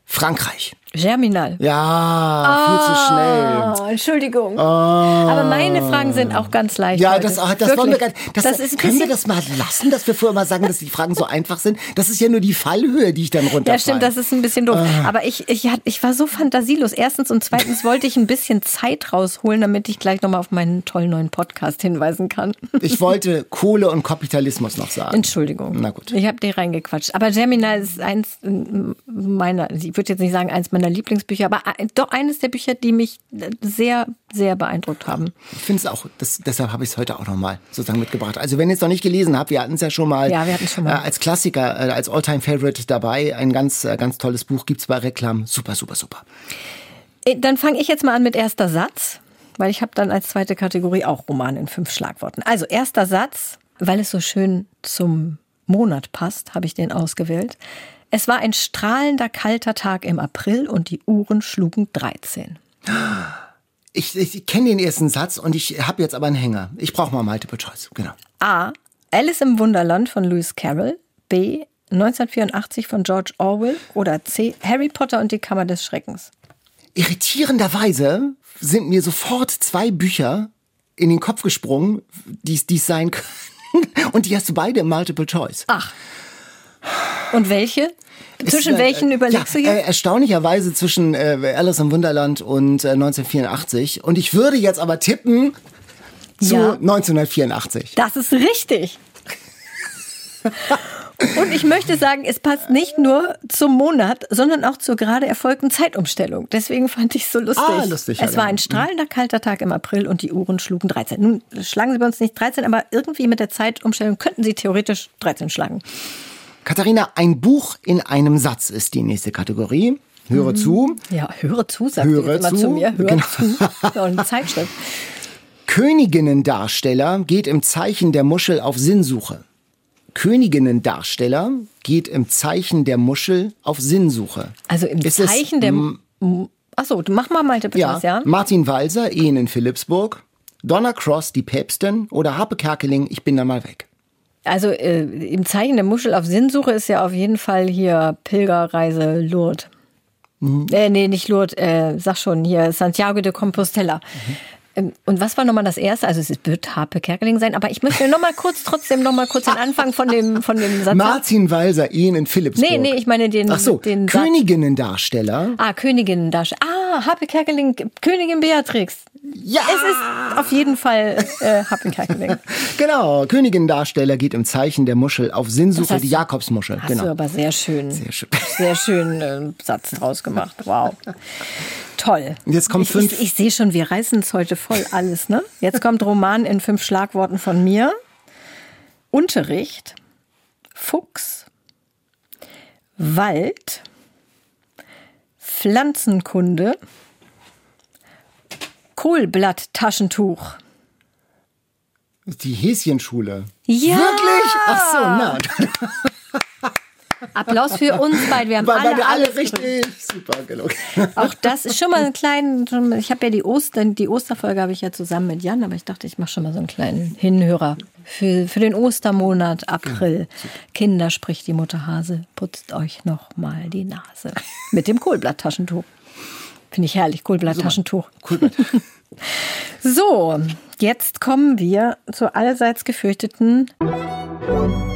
Frankreich. Germinal. Ja, viel zu schnell. Oh, Entschuldigung. Aber meine Fragen sind auch ganz leicht. Ja, das, ah, das wollen wir gar Wirklich. das, das ist Können wir das mal lassen, dass wir vorher mal sagen, dass die Fragen so einfach sind? Das ist ja nur die Fallhöhe, die ich dann runterfalle. Ja, stimmt, das ist ein bisschen doof. Ah. Aber ich, ich, ich war so fantasielos. Erstens und zweitens wollte ich ein bisschen Zeit rausholen, damit ich gleich nochmal auf meinen tollen neuen Podcast hinweisen kann. Ich wollte Kohle und Kapitalismus noch sagen. Entschuldigung. Na gut. Ich habe dir reingequatscht. Aber Germinal ist eins meiner, ich würde jetzt nicht sagen eins meiner Lieblingsbücher, aber doch eines der Bücher, die mich sehr, sehr beeindruckt haben. Ich finde es auch, das, deshalb habe ich es heute auch nochmal sozusagen mitgebracht. Also wenn ihr es noch nicht gelesen habt, wir hatten es ja schon mal, Ja, wir schon mal. Äh, als Klassiker, äh, als Alltime-Favorite dabei. Ein ganz, äh, ganz tolles Buch gibt's bei Reklam. Super, super, super. Äh, Dann fange ich jetzt mal an mit erster Satz, weil ich habe dann als zweite Kategorie auch Roman in fünf Schlagworten. Also erster Satz, weil es so schön zum Monat passt, habe ich den ausgewählt. Es war ein strahlender, kalter Tag im April und die Uhren schlugen 13. Ich, ich kenne den ersten Satz und ich habe jetzt aber einen Hänger. Ich brauche mal Multiple Choice. Genau. A. Alice im Wunderland von Lewis Carroll. B. 1984 von George Orwell. Oder C. Harry Potter und die Kammer des Schreckens. Irritierenderweise sind mir sofort zwei Bücher in den Kopf gesprungen, die es sein können. Und die hast du beide im Multiple Choice. Ach. Und welche? Zwischen Ist, äh, welchen überlegst ja, du jetzt? Äh, erstaunlicherweise zwischen äh, Alice im Wunderland und äh, 1984. Und ich würde jetzt aber tippen zu Ja. 1984. Das ist richtig. Und ich möchte sagen, es passt nicht nur zum Monat, sondern auch zur gerade erfolgten Zeitumstellung. Deswegen fand ich es so lustig. Ah, lustig, ja, es war ja. ein strahlender, kalter Tag im April und die Uhren schlugen 13. Nun schlagen sie bei uns nicht 13, aber irgendwie mit der Zeitumstellung könnten sie theoretisch 13 schlagen. Katharina, ein Buch in einem Satz ist die nächste Kategorie. Höre zu. Ja, höre zu, sagt Höre immer zu. zu mir. Höre Genau. zu. Eine Zeitschrift. Königinnendarsteller geht im Zeichen der Muschel auf Sinnsuche. Königinnendarsteller geht im Zeichen der Muschel auf Sinnsuche. Also im Ist es, Zeichen der... mm, Achso, mach mal Malte bitte Ja, was, ja? Martin Walser, Ehen in Philipsburg. Donna Cross, die Päpstin. Oder Harpe Kerkeling, ich bin da mal weg. Also äh, im Zeichen der Muschel auf Sinnsuche ist ja auf jeden Fall hier Pilgerreise Lourdes. Mhm. Äh, nee, nicht Lourdes, äh, sag schon, hier Santiago de Compostela. Mhm. Ähm, Und was war nochmal das erste? Also es wird Harpe Kerkeling sein, aber ich möchte noch mal kurz, trotzdem noch mal kurz den Anfang von dem, von dem Satz. Martin Walser, Ehen in Philipsburg. Nee, nee, ich meine den, Ach so, den. Königinnendarsteller. Ah, Königin da. Ah, Harpe Kerkeling, Königin Beatrix. Ja! Es ist auf jeden Fall äh, Harpe Kerkeling. Genau, Königinnendarsteller geht im Zeichen der Muschel auf Sinnsuche, hast die du- Jakobsmuschel. Hast du Genau. aber sehr schön, Sehr schön. sehr schön äh, Satz draus gemacht. Wow. Toll. Und jetzt kommen ich, fünf- Ich, ich sehe schon, wir reißen es heute voll alles, ne? Jetzt kommt Roman in fünf Schlagworten von mir. Unterricht, Fuchs, Wald, Pflanzenkunde, Kohlblatttaschentuch. Die Häschenschule. Ja! Wirklich? Ach so, na. Applaus für uns beide. Wir haben War alle, alle, richtig. Super, gelungen. Auch das ist schon mal ein kleinen, mal- ich habe ja die Ostern, die Osterfolge habe ich ja zusammen mit Jan, aber ich dachte, ich mache schon mal so einen kleinen Hinhörer für, für den Ostermonat April. Kinder, spricht die Mutter Hase, putzt euch noch mal die Nase. Mit dem Kohlblatttaschentuch. Finde ich herrlich, Kohlblatttaschentuch. Cool. So, jetzt kommen wir zur allseits gefürchteten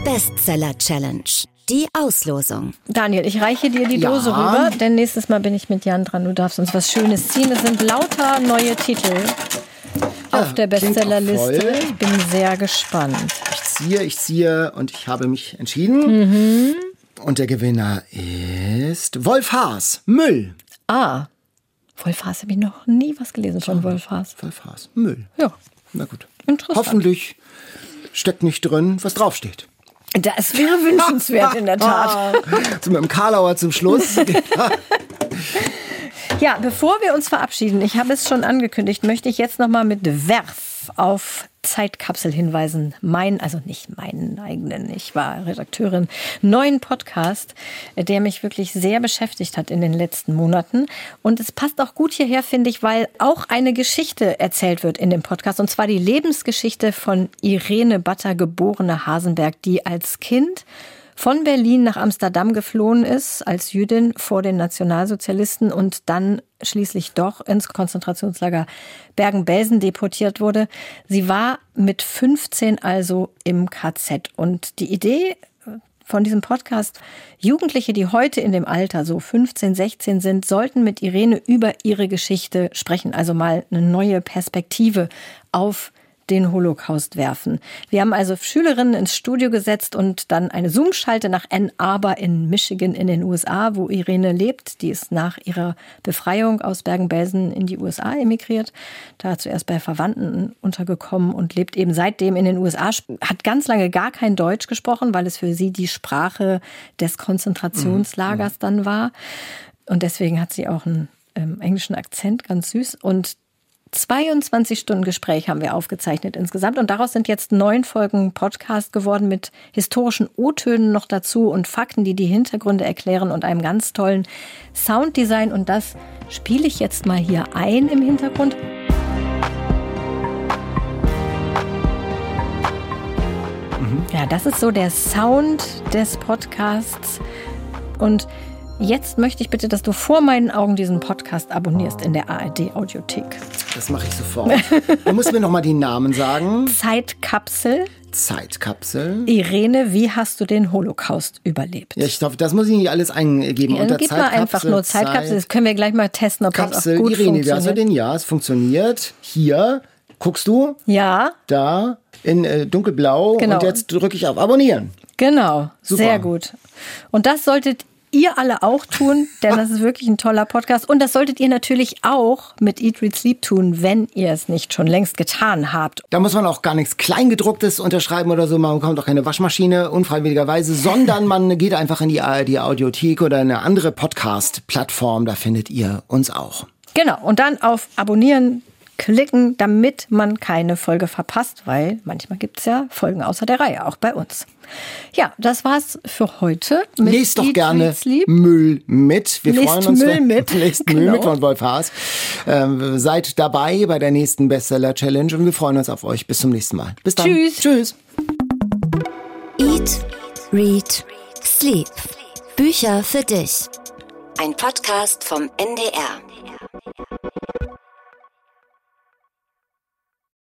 Bestseller Challenge. Die Auslosung. Daniel, ich reiche dir die Ja. Dose rüber, denn nächstes Mal bin ich mit Jan dran. Du darfst uns was Schönes ziehen. Es sind lauter neue Titel auf der klingt auch Bestsellerliste. Ich bin sehr gespannt. Ich ziehe, ich ziehe und ich habe mich entschieden. Mhm. Und der Gewinner ist Wolf Haas. Müll. Ah, Wolf Haas habe ich noch nie was gelesen von Wolf Haas. Wolf Haas. Müll. Ja, Na gut. Interessant. Hoffentlich steckt nicht drin, was draufsteht. Das wäre wünschenswert in der Tat. mit dem Karlauer zum Schluss. ja, bevor wir uns verabschieden, ich habe es schon angekündigt, möchte ich jetzt noch mal mit Werf auf Zeitkapsel hinweisen. Mein, also nicht meinen eigenen, ich war Redakteurin, neuen Podcast, der mich wirklich sehr beschäftigt hat in den letzten Monaten. Und es passt auch gut hierher, finde ich, weil auch eine Geschichte erzählt wird in dem Podcast. Und zwar die Lebensgeschichte von Irene Batter, geborene Hasenberg, die als Kind von Berlin nach Amsterdam geflohen ist als Jüdin vor den Nationalsozialisten und dann schließlich doch ins Konzentrationslager Bergen-Belsen deportiert wurde. Sie war mit 15 also im KZ und die Idee von diesem Podcast. Jugendliche, die heute in dem Alter so 15, 16 sind, sollten mit Irene über ihre Geschichte sprechen, also mal eine neue Perspektive auf den Holocaust werfen. Wir haben also Schülerinnen ins Studio gesetzt und dann eine Zoom-Schalte nach Ann Arbor in Michigan in den USA, wo Irene lebt. Die ist nach ihrer Befreiung aus Bergen-Belsen in die USA emigriert. Da zuerst bei Verwandten untergekommen und lebt eben seitdem in den USA. Hat ganz lange gar kein Deutsch gesprochen, weil es für sie die Sprache des Konzentrationslagers mhm. dann war. Und deswegen hat sie auch einen ähm, englischen Akzent, ganz süß. Und 22 Stunden Gespräch haben wir aufgezeichnet insgesamt und daraus sind jetzt neun Folgen Podcast geworden mit historischen O-Tönen noch dazu und Fakten, die die Hintergründe erklären und einem ganz tollen Sounddesign und das spiele ich jetzt mal hier ein im Hintergrund. Mhm. Ja, das ist so der Sound des Podcasts und Jetzt möchte ich bitte, dass du vor meinen Augen diesen Podcast abonnierst in der ARD Audiothek. Das mache ich sofort. Du musst mir noch mal die Namen sagen. Zeitkapsel. Zeitkapsel. Irene, wie hast du den Holocaust überlebt? Ja, ich glaube, das muss ich nicht alles eingeben. Ja, gib mal einfach nur Zeitkapsel. Das können wir gleich mal testen, ob Kapsel, das auch gut Irene, funktioniert. wie hast du den? Ja, es funktioniert. Hier, guckst du? Ja. Da, in äh, dunkelblau. Genau. Und jetzt drücke ich auf Abonnieren. Genau, Super. sehr gut. Und das solltet ihr alle auch tun, denn das ist wirklich ein toller Podcast. Und das solltet ihr natürlich auch mit Eat, Read, Sleep tun, wenn ihr es nicht schon längst getan habt. Da muss man auch gar nichts Kleingedrucktes unterschreiben oder so. Man bekommt auch keine Waschmaschine, unfreiwilligerweise, sondern man geht einfach in die ARD Audiothek oder eine andere Podcast-Plattform. Da findet ihr uns auch. Genau. Und dann auf Abonnieren klicken, damit man keine Folge verpasst, weil manchmal gibt es ja Folgen außer der Reihe, auch bei uns. Ja, das war's für heute. Lest doch Eat, gerne Müll mit. Wir lest freuen uns. Müll mit. Lest genau. Müll mit von Wolf Haas. Ähm, seid dabei bei der nächsten Bestseller Challenge und wir freuen uns auf euch. Bis zum nächsten Mal. Bis dann. Tschüss. Tschüss. Eat, Read, Sleep. Bücher für dich. Ein Podcast vom NDR.